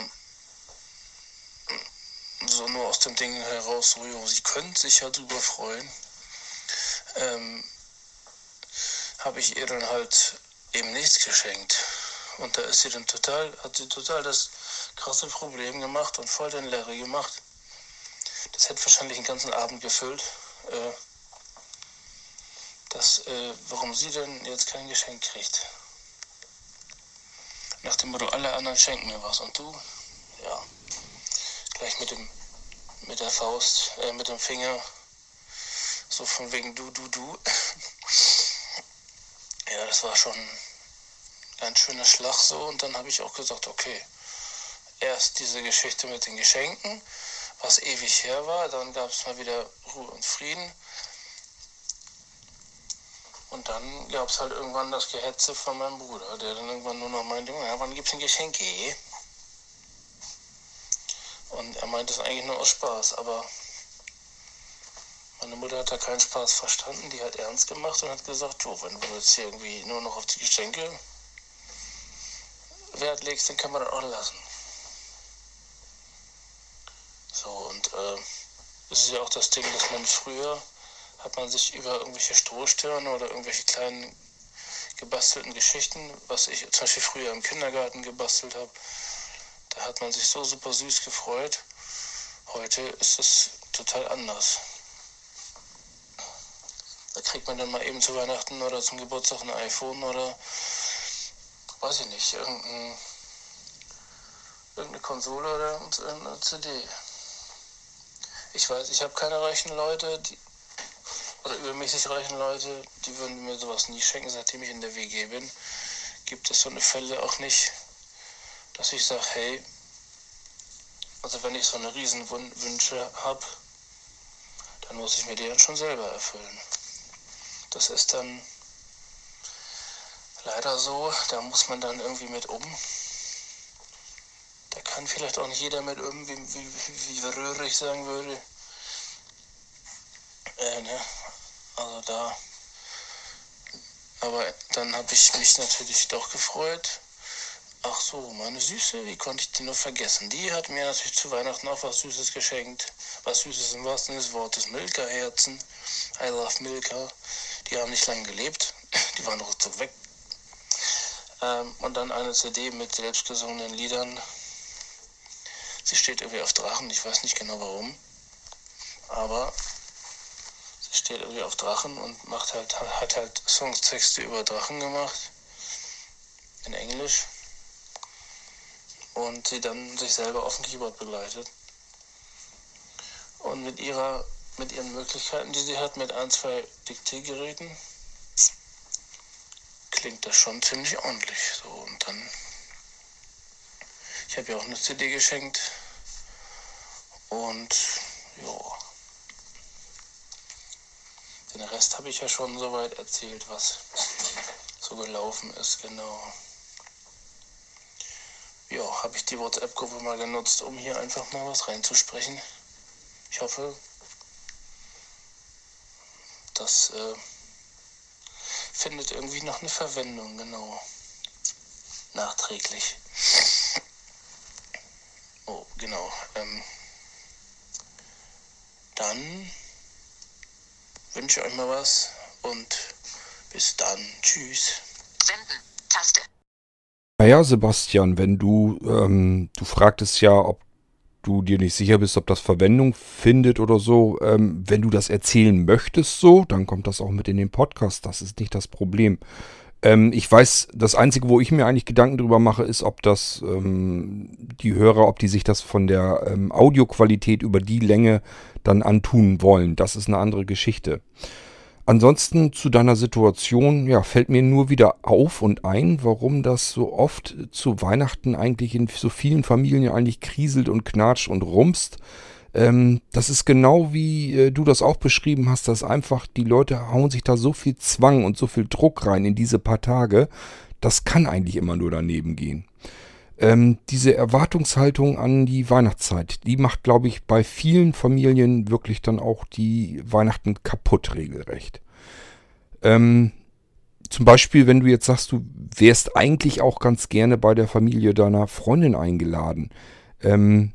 S4: so nur aus dem Ding heraus, so, jo, sie können sich ja drüber freuen, ähm, habe ich ihr dann halt eben nichts geschenkt. Und da ist sie dann total, hat sie total das krasse Problem gemacht und voll den Larry gemacht. Das hätte wahrscheinlich einen ganzen Abend gefüllt. Äh, dass, äh, warum sie denn jetzt kein Geschenk kriegt. Nach dem Motto, alle anderen schenken mir was. Und du, ja, gleich mit dem, mit der Faust, äh, mit dem Finger, so von wegen du, du, du. ja, das war schon ein schöner Schlag so. Und dann habe ich auch gesagt, okay, erst diese Geschichte mit den Geschenken, was ewig her war, dann gab es mal wieder Ruhe und Frieden und dann gab es halt irgendwann das Gehetze von meinem Bruder, der dann irgendwann nur noch meinte, ja, wann gibt's ein Geschenke? Und er meinte es eigentlich nur aus Spaß, aber meine Mutter hat da keinen Spaß verstanden, die hat ernst gemacht und hat gesagt, jo, wenn du jetzt hier irgendwie nur noch auf die Geschenke Wert legst, dann kann man das auch lassen. So, und äh, es ist ja auch das Ding, dass man früher hat man sich über irgendwelche Strohstirne oder irgendwelche kleinen gebastelten Geschichten, was ich zum Beispiel früher im Kindergarten gebastelt habe, da hat man sich so super süß gefreut. Heute ist es total anders. Da kriegt man dann mal eben zu Weihnachten oder zum Geburtstag ein iPhone oder weiß ich nicht, irgendein, irgendeine Konsole oder eine CD. Ich weiß, ich habe keine reichen Leute, die, oder übermäßig reichen Leute, die würden mir sowas nie schenken, seitdem ich in der WG bin. Gibt es so eine Fälle auch nicht, dass ich sage, hey, also wenn ich so eine Riesenwünsche habe, dann muss ich mir die dann schon selber erfüllen. Das ist dann leider so, da muss man dann irgendwie mit um. Da kann vielleicht auch nicht jeder mit um, wie, wie, wie Röhrig sagen würde. Äh, ne? Also da. Aber dann habe ich mich natürlich doch gefreut. Ach so, meine Süße, wie konnte ich die nur vergessen? Die hat mir natürlich zu Weihnachten auch was Süßes geschenkt. Was Süßes im wahrsten Sinne des Wortes. Milka-Herzen. I love Milka. Die haben nicht lange gelebt. Die waren ruckzuck weg. Ähm, und dann eine CD mit selbstgesungenen Liedern. Sie steht irgendwie auf Drachen. Ich weiß nicht genau warum. Aber steht irgendwie auf Drachen und macht halt, hat halt Songstexte über Drachen gemacht. in Englisch und sie dann sich selber auf dem Keyboard begleitet. Und mit ihrer, mit ihren Möglichkeiten, die sie hat, mit ein, zwei Diktiergeräten, klingt das schon ziemlich ordentlich. So und dann, ich habe ihr auch eine CD geschenkt und ja. Den Rest habe ich ja schon soweit erzählt, was so gelaufen ist, genau. Ja, habe ich die WhatsApp-Gruppe mal genutzt, um hier einfach mal was reinzusprechen. Ich hoffe, das äh, findet irgendwie noch eine Verwendung, genau. Nachträglich. Oh, genau. Ähm, dann wünsche euch mal was und bis dann. Tschüss.
S3: Senden. Taste.
S2: Naja, Sebastian, wenn du, ähm, du fragtest ja, ob du dir nicht sicher bist, ob das Verwendung findet oder so. Ähm, wenn du das erzählen möchtest so, dann kommt das auch mit in den Podcast. Das ist nicht das Problem. Ähm, ich weiß, das Einzige, wo ich mir eigentlich Gedanken drüber mache, ist, ob das ähm, die Hörer, ob die sich das von der ähm, Audioqualität über die Länge dann antun wollen. Das ist eine andere Geschichte. Ansonsten zu deiner Situation, ja, fällt mir nur wieder auf und ein, warum das so oft zu Weihnachten eigentlich in so vielen Familien eigentlich kriselt und knatscht und rumst. Ähm, das ist genau wie äh, du das auch beschrieben hast, dass einfach die Leute hauen sich da so viel Zwang und so viel Druck rein in diese paar Tage. Das kann eigentlich immer nur daneben gehen. Ähm, diese Erwartungshaltung an die Weihnachtszeit, die macht, glaube ich, bei vielen Familien wirklich dann auch die Weihnachten kaputt regelrecht. Ähm, zum Beispiel, wenn du jetzt sagst, du wärst eigentlich auch ganz gerne bei der Familie deiner Freundin eingeladen. Ähm,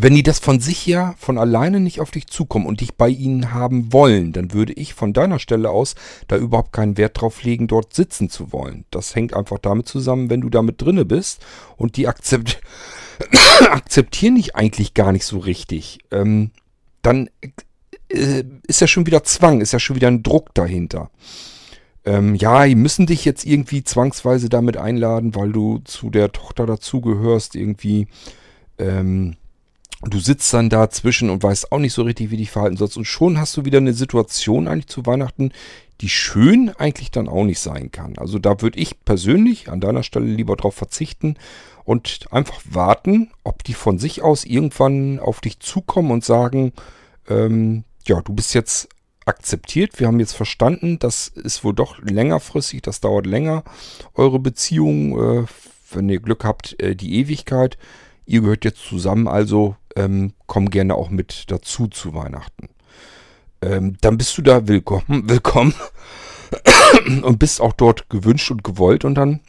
S2: wenn die das von sich ja von alleine nicht auf dich zukommen und dich bei ihnen haben wollen, dann würde ich von deiner Stelle aus da überhaupt keinen Wert drauf legen, dort sitzen zu wollen. Das hängt einfach damit zusammen, wenn du damit drinne bist und die akzept akzeptieren dich eigentlich gar nicht so richtig. Ähm, dann äh, ist ja schon wieder Zwang, ist ja schon wieder ein Druck dahinter. Ähm, ja, die müssen dich jetzt irgendwie zwangsweise damit einladen, weil du zu der Tochter dazugehörst, irgendwie. Ähm, du sitzt dann dazwischen und weißt auch nicht so richtig, wie dich verhalten sollst. Und schon hast du wieder eine Situation eigentlich zu Weihnachten, die schön eigentlich dann auch nicht sein kann. Also da würde ich persönlich an deiner Stelle lieber drauf verzichten und einfach warten, ob die von sich aus irgendwann auf dich zukommen und sagen, ähm, ja, du bist jetzt akzeptiert, wir haben jetzt verstanden, das ist wohl doch längerfristig, das dauert länger, eure Beziehung, äh, wenn ihr Glück habt, äh, die Ewigkeit. Ihr gehört jetzt zusammen, also ähm, komm gerne auch mit dazu zu Weihnachten. Ähm, dann bist du da willkommen, willkommen und bist auch dort gewünscht und gewollt und dann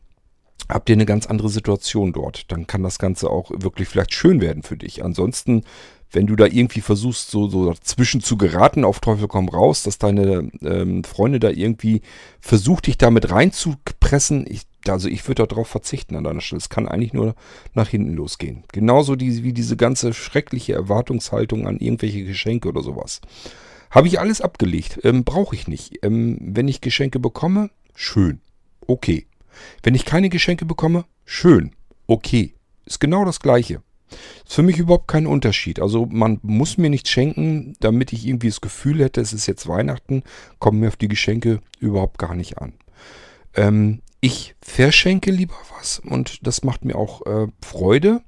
S2: habt ihr eine ganz andere Situation dort. Dann kann das Ganze auch wirklich vielleicht schön werden für dich. Ansonsten, wenn du da irgendwie versuchst, so, so dazwischen zu geraten, auf Teufel komm raus, dass deine ähm, Freunde da irgendwie versucht, dich damit reinzupressen, ich, also ich würde darauf verzichten an deiner Stelle. Es kann eigentlich nur nach hinten losgehen. Genauso die, wie diese ganze schreckliche Erwartungshaltung an irgendwelche Geschenke oder sowas. Habe ich alles abgelegt. Ähm, Brauche ich nicht. Ähm, wenn ich Geschenke bekomme, schön. Okay. Wenn ich keine Geschenke bekomme, schön. Okay. Ist genau das gleiche. Ist für mich überhaupt kein Unterschied. Also man muss mir nichts schenken, damit ich irgendwie das Gefühl hätte, es ist jetzt Weihnachten, kommen mir auf die Geschenke überhaupt gar nicht an. Ähm, ich verschenke lieber was und das macht mir auch äh, Freude.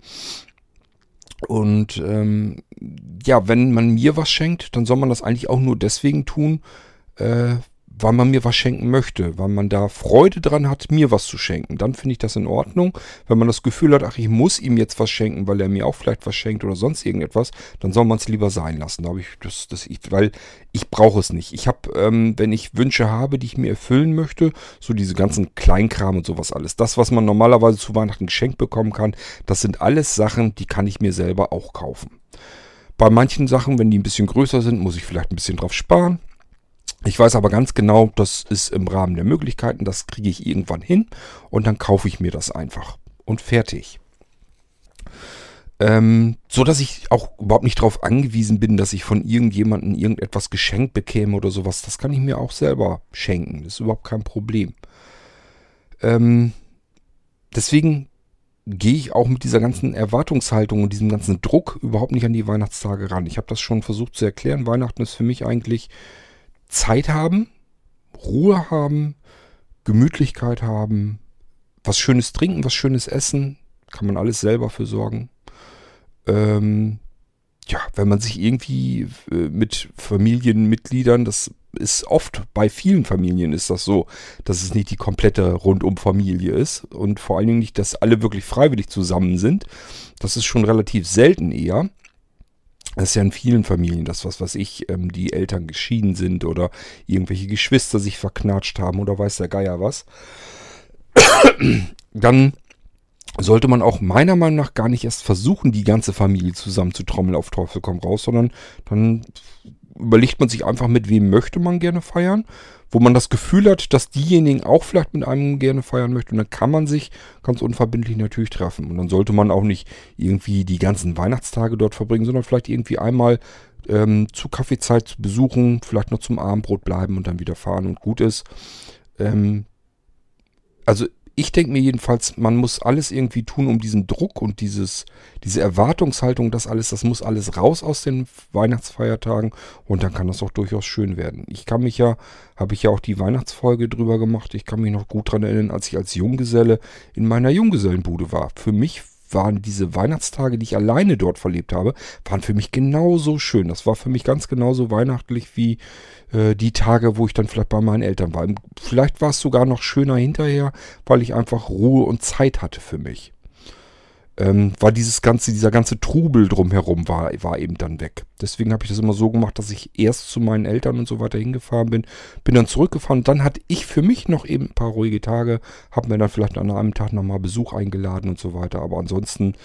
S2: Und ähm, ja, wenn man mir was schenkt, dann soll man das eigentlich auch nur deswegen tun, äh, weil man mir was schenken möchte, weil man da Freude dran hat, mir was zu schenken. Dann finde ich das in Ordnung. Wenn man das Gefühl hat, ach, ich muss ihm jetzt was schenken, weil er mir auch vielleicht was schenkt oder sonst irgendetwas, dann soll man es lieber sein lassen. Da ich das, das ich, weil ich brauche es nicht. Ich habe, ähm, wenn ich Wünsche habe, die ich mir erfüllen möchte, so diese ganzen Kleinkram und sowas alles. Das, was man normalerweise zu Weihnachten geschenkt bekommen kann, das sind alles Sachen, die kann ich mir selber auch kaufen. Bei manchen Sachen, wenn die ein bisschen größer sind, muss ich vielleicht ein bisschen drauf sparen. Ich weiß aber ganz genau, das ist im Rahmen der Möglichkeiten, das kriege ich irgendwann hin und dann kaufe ich mir das einfach und fertig. Ähm, so dass ich auch überhaupt nicht darauf angewiesen bin, dass ich von irgendjemandem irgendetwas geschenkt bekäme oder sowas. Das kann ich mir auch selber schenken. Das ist überhaupt kein Problem. Ähm, deswegen gehe ich auch mit dieser ganzen Erwartungshaltung und diesem ganzen Druck überhaupt nicht an die Weihnachtstage ran. Ich habe das schon versucht zu erklären. Weihnachten ist für mich eigentlich Zeit haben, Ruhe haben, Gemütlichkeit haben, was Schönes trinken, was Schönes essen. Kann man alles selber für sorgen. Ähm, ja, wenn man sich irgendwie äh, mit Familienmitgliedern, das ist oft bei vielen Familien ist das so, dass es nicht die komplette Rundum-Familie ist und vor allen Dingen nicht, dass alle wirklich freiwillig zusammen sind. Das ist schon relativ selten eher. Das ist ja in vielen Familien das, was weiß ich, ähm, die Eltern geschieden sind oder irgendwelche Geschwister sich verknatscht haben oder weiß der Geier was. Dann sollte man auch meiner Meinung nach gar nicht erst versuchen, die ganze Familie zusammen zu trommeln auf Teufel komm raus, sondern dann überlegt man sich einfach, mit wem möchte man gerne feiern, wo man das Gefühl hat, dass diejenigen auch vielleicht mit einem gerne feiern möchten. Und dann kann man sich ganz unverbindlich natürlich treffen. Und dann sollte man auch nicht irgendwie die ganzen Weihnachtstage dort verbringen, sondern vielleicht irgendwie einmal ähm, zu Kaffeezeit besuchen, vielleicht noch zum Abendbrot bleiben und dann wieder fahren und gut ist. Ähm, also ich denke mir jedenfalls, man muss alles irgendwie tun, um diesen Druck und dieses, diese Erwartungshaltung, das alles, das muss alles raus aus den Weihnachtsfeiertagen und dann kann das auch durchaus schön werden. Ich kann mich ja, habe ich ja auch die Weihnachtsfolge drüber gemacht, ich kann mich noch gut daran erinnern, als ich als Junggeselle in meiner Junggesellenbude war. Für mich waren diese Weihnachtstage, die ich alleine dort verlebt habe, waren für mich genauso schön. Das war für mich ganz genauso weihnachtlich wie äh, die Tage, wo ich dann vielleicht bei meinen Eltern war. Vielleicht war es sogar noch schöner hinterher, weil ich einfach Ruhe und Zeit hatte für mich ähm, war dieses ganze, dieser ganze Trubel drumherum war, war eben dann weg. Deswegen habe ich das immer so gemacht, dass ich erst zu meinen Eltern und so weiter hingefahren bin, bin dann zurückgefahren. Dann hatte ich für mich noch eben ein paar ruhige Tage, habe mir dann vielleicht an einem Tag nochmal Besuch eingeladen und so weiter. Aber ansonsten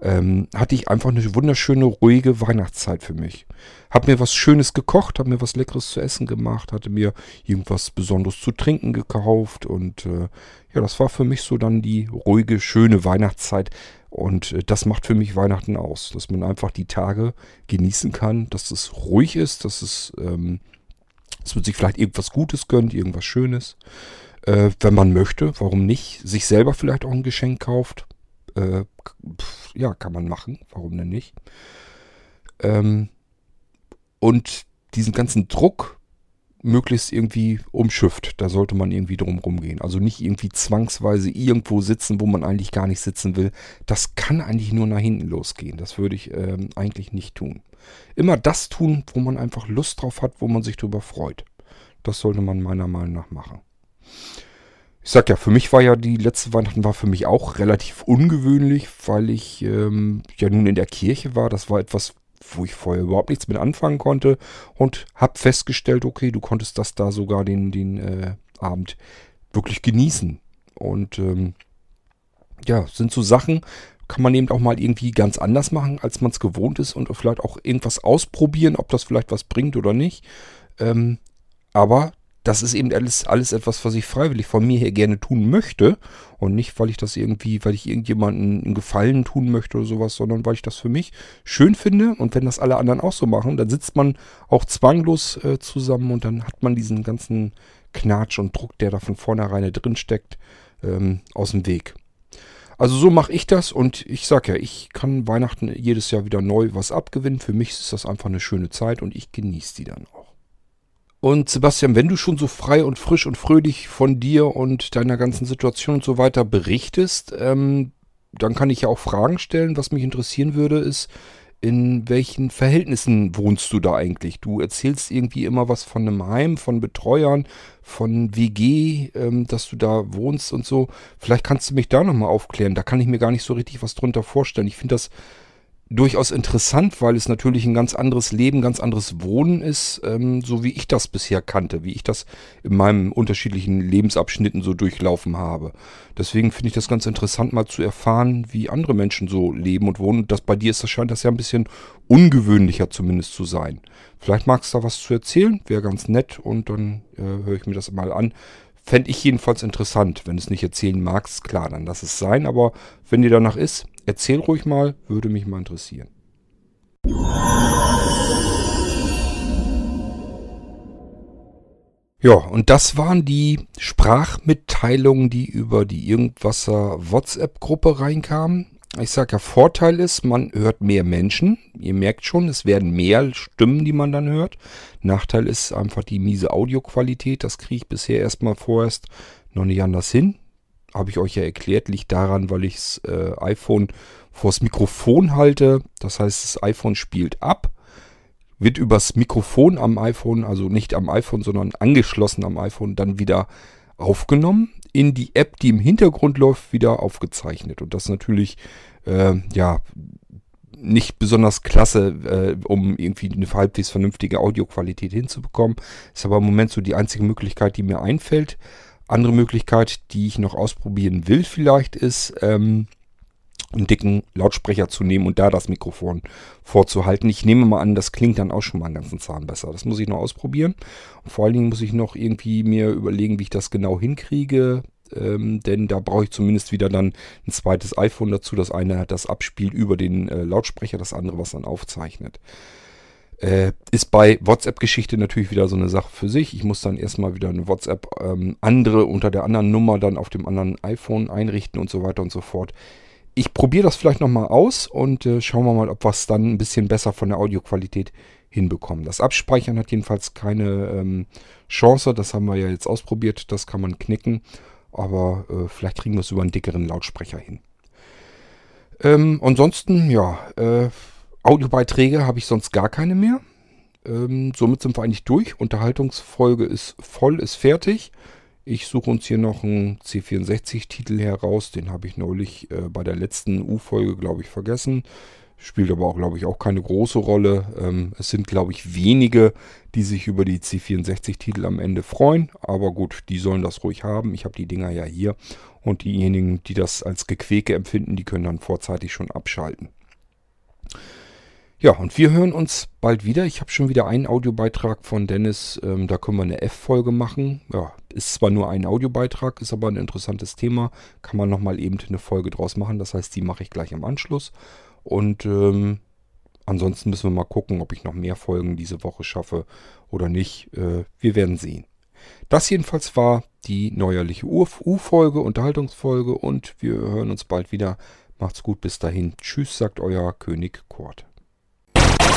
S2: ähm, hatte ich einfach eine wunderschöne, ruhige Weihnachtszeit für mich. Hab mir was Schönes gekocht, hab mir was Leckeres zu essen gemacht, hatte mir irgendwas Besonderes zu trinken gekauft und äh, ja, das war für mich so dann die ruhige, schöne Weihnachtszeit. Und äh, das macht für mich Weihnachten aus, dass man einfach die Tage genießen kann, dass es ruhig ist, dass es, ähm, dass man sich vielleicht irgendwas Gutes gönnt, irgendwas Schönes. Äh, wenn man möchte, warum nicht? Sich selber vielleicht auch ein Geschenk kauft. Äh, ja, kann man machen, warum denn nicht? Ähm, und diesen ganzen Druck, möglichst irgendwie umschifft. Da sollte man irgendwie drum gehen. Also nicht irgendwie zwangsweise irgendwo sitzen, wo man eigentlich gar nicht sitzen will. Das kann eigentlich nur nach hinten losgehen. Das würde ich ähm, eigentlich nicht tun. Immer das tun, wo man einfach Lust drauf hat, wo man sich drüber freut. Das sollte man meiner Meinung nach machen. Ich sag ja, für mich war ja die letzte Weihnachten war für mich auch relativ ungewöhnlich, weil ich ähm, ja nun in der Kirche war. Das war etwas, wo ich vorher überhaupt nichts mit anfangen konnte und habe festgestellt, okay, du konntest das da sogar den, den äh, Abend wirklich genießen. Und ähm, ja, sind so Sachen, kann man eben auch mal irgendwie ganz anders machen, als man es gewohnt ist und vielleicht auch irgendwas ausprobieren, ob das vielleicht was bringt oder nicht. Ähm, aber das ist eben alles, alles etwas, was ich freiwillig von mir her gerne tun möchte. Und nicht, weil ich das irgendwie, weil ich irgendjemanden einen Gefallen tun möchte oder sowas, sondern weil ich das für mich schön finde. Und wenn das alle anderen auch so machen, dann sitzt man auch zwanglos äh, zusammen und dann hat man diesen ganzen Knatsch und Druck, der da von vornherein drin steckt, ähm, aus dem Weg. Also so mache ich das und ich sag ja, ich kann Weihnachten jedes Jahr wieder neu was abgewinnen. Für mich ist das einfach eine schöne Zeit und ich genieße die dann auch. Und Sebastian, wenn du schon so frei und frisch und fröhlich von dir und deiner ganzen Situation und so weiter berichtest, ähm, dann kann ich ja auch Fragen stellen. Was mich interessieren würde, ist, in welchen Verhältnissen wohnst du da eigentlich? Du erzählst irgendwie immer was von einem Heim, von Betreuern, von WG, ähm, dass du da wohnst und so. Vielleicht kannst du mich da nochmal aufklären. Da kann ich mir gar nicht so richtig was drunter vorstellen. Ich finde das durchaus interessant, weil es natürlich ein ganz anderes Leben, ganz anderes Wohnen ist, ähm, so wie ich das bisher kannte, wie ich das in meinen unterschiedlichen Lebensabschnitten so durchlaufen habe. Deswegen finde ich das ganz interessant, mal zu erfahren, wie andere Menschen so leben und wohnen. Und das bei dir ist, das scheint das ja ein bisschen ungewöhnlicher zumindest zu sein. Vielleicht magst du da was zu erzählen, wäre ganz nett und dann äh, höre ich mir das mal an. Fände ich jedenfalls interessant. Wenn du es nicht erzählen magst, klar, dann lass es sein. Aber wenn dir danach ist, Erzähl ruhig mal, würde mich mal interessieren. Ja, und das waren die Sprachmitteilungen, die über die Irgendwasser WhatsApp-Gruppe reinkamen. Ich sage ja, Vorteil ist, man hört mehr Menschen. Ihr merkt schon, es werden mehr Stimmen, die man dann hört. Nachteil ist einfach die miese Audioqualität. Das kriege ich bisher erstmal vorerst noch nicht anders hin. Habe ich euch ja erklärt, liegt daran, weil ich das äh, iPhone vors Mikrofon halte. Das heißt, das iPhone spielt ab wird übers Mikrofon am iPhone, also nicht am iPhone, sondern angeschlossen am iPhone, dann wieder aufgenommen, in die App, die im Hintergrund läuft, wieder aufgezeichnet. Und das natürlich, äh, ja, nicht besonders klasse, äh, um irgendwie eine halbwegs vernünftige Audioqualität hinzubekommen. Ist aber im Moment so die einzige Möglichkeit, die mir einfällt. Andere Möglichkeit, die ich noch ausprobieren will vielleicht, ist, ähm, einen dicken Lautsprecher zu nehmen und da das Mikrofon vorzuhalten. Ich nehme mal an, das klingt dann auch schon mal einen ganzen Zahn besser. Das muss ich noch ausprobieren. Und vor allen Dingen muss ich noch irgendwie mir überlegen, wie ich das genau hinkriege. Ähm, denn da brauche ich zumindest wieder dann ein zweites iPhone dazu. Das eine hat das Abspiel über den äh, Lautsprecher, das andere was dann aufzeichnet. Äh, ist bei WhatsApp-Geschichte natürlich wieder so eine Sache für sich. Ich muss dann erstmal wieder eine WhatsApp ähm, andere unter der anderen Nummer dann auf dem anderen iPhone einrichten und so weiter und so fort ich probiere das vielleicht nochmal aus und äh, schauen wir mal, ob wir es dann ein bisschen besser von der Audioqualität hinbekommen. Das Abspeichern hat jedenfalls keine ähm, Chance. Das haben wir ja jetzt ausprobiert. Das kann man knicken. Aber äh, vielleicht kriegen wir es über einen dickeren Lautsprecher hin. Ähm, ansonsten, ja, äh, Audiobeiträge habe ich sonst gar keine mehr. Ähm, somit sind wir eigentlich durch. Unterhaltungsfolge ist voll, ist fertig. Ich suche uns hier noch einen C64-Titel heraus. Den habe ich neulich äh, bei der letzten U-Folge, glaube ich, vergessen. Spielt aber auch, glaube ich, auch keine große Rolle. Ähm, es sind, glaube ich, wenige, die sich über die C64-Titel am Ende freuen. Aber gut, die sollen das ruhig haben. Ich habe die Dinger ja hier. Und diejenigen, die das als Gequäke empfinden, die können dann vorzeitig schon abschalten. Ja, und wir hören uns bald wieder. Ich habe schon wieder einen Audiobeitrag von Dennis. Ähm, da können wir eine F-Folge machen. Ja, ist zwar nur ein Audiobeitrag, ist aber ein interessantes Thema. Kann man nochmal eben eine Folge draus machen. Das heißt, die mache ich gleich im Anschluss. Und ähm, ansonsten müssen wir mal gucken, ob ich noch mehr Folgen diese Woche schaffe oder nicht. Äh, wir werden sehen. Das jedenfalls war die neuerliche U-Folge, Unterhaltungsfolge und wir hören uns bald wieder. Macht's gut, bis dahin. Tschüss, sagt euer König Kurt.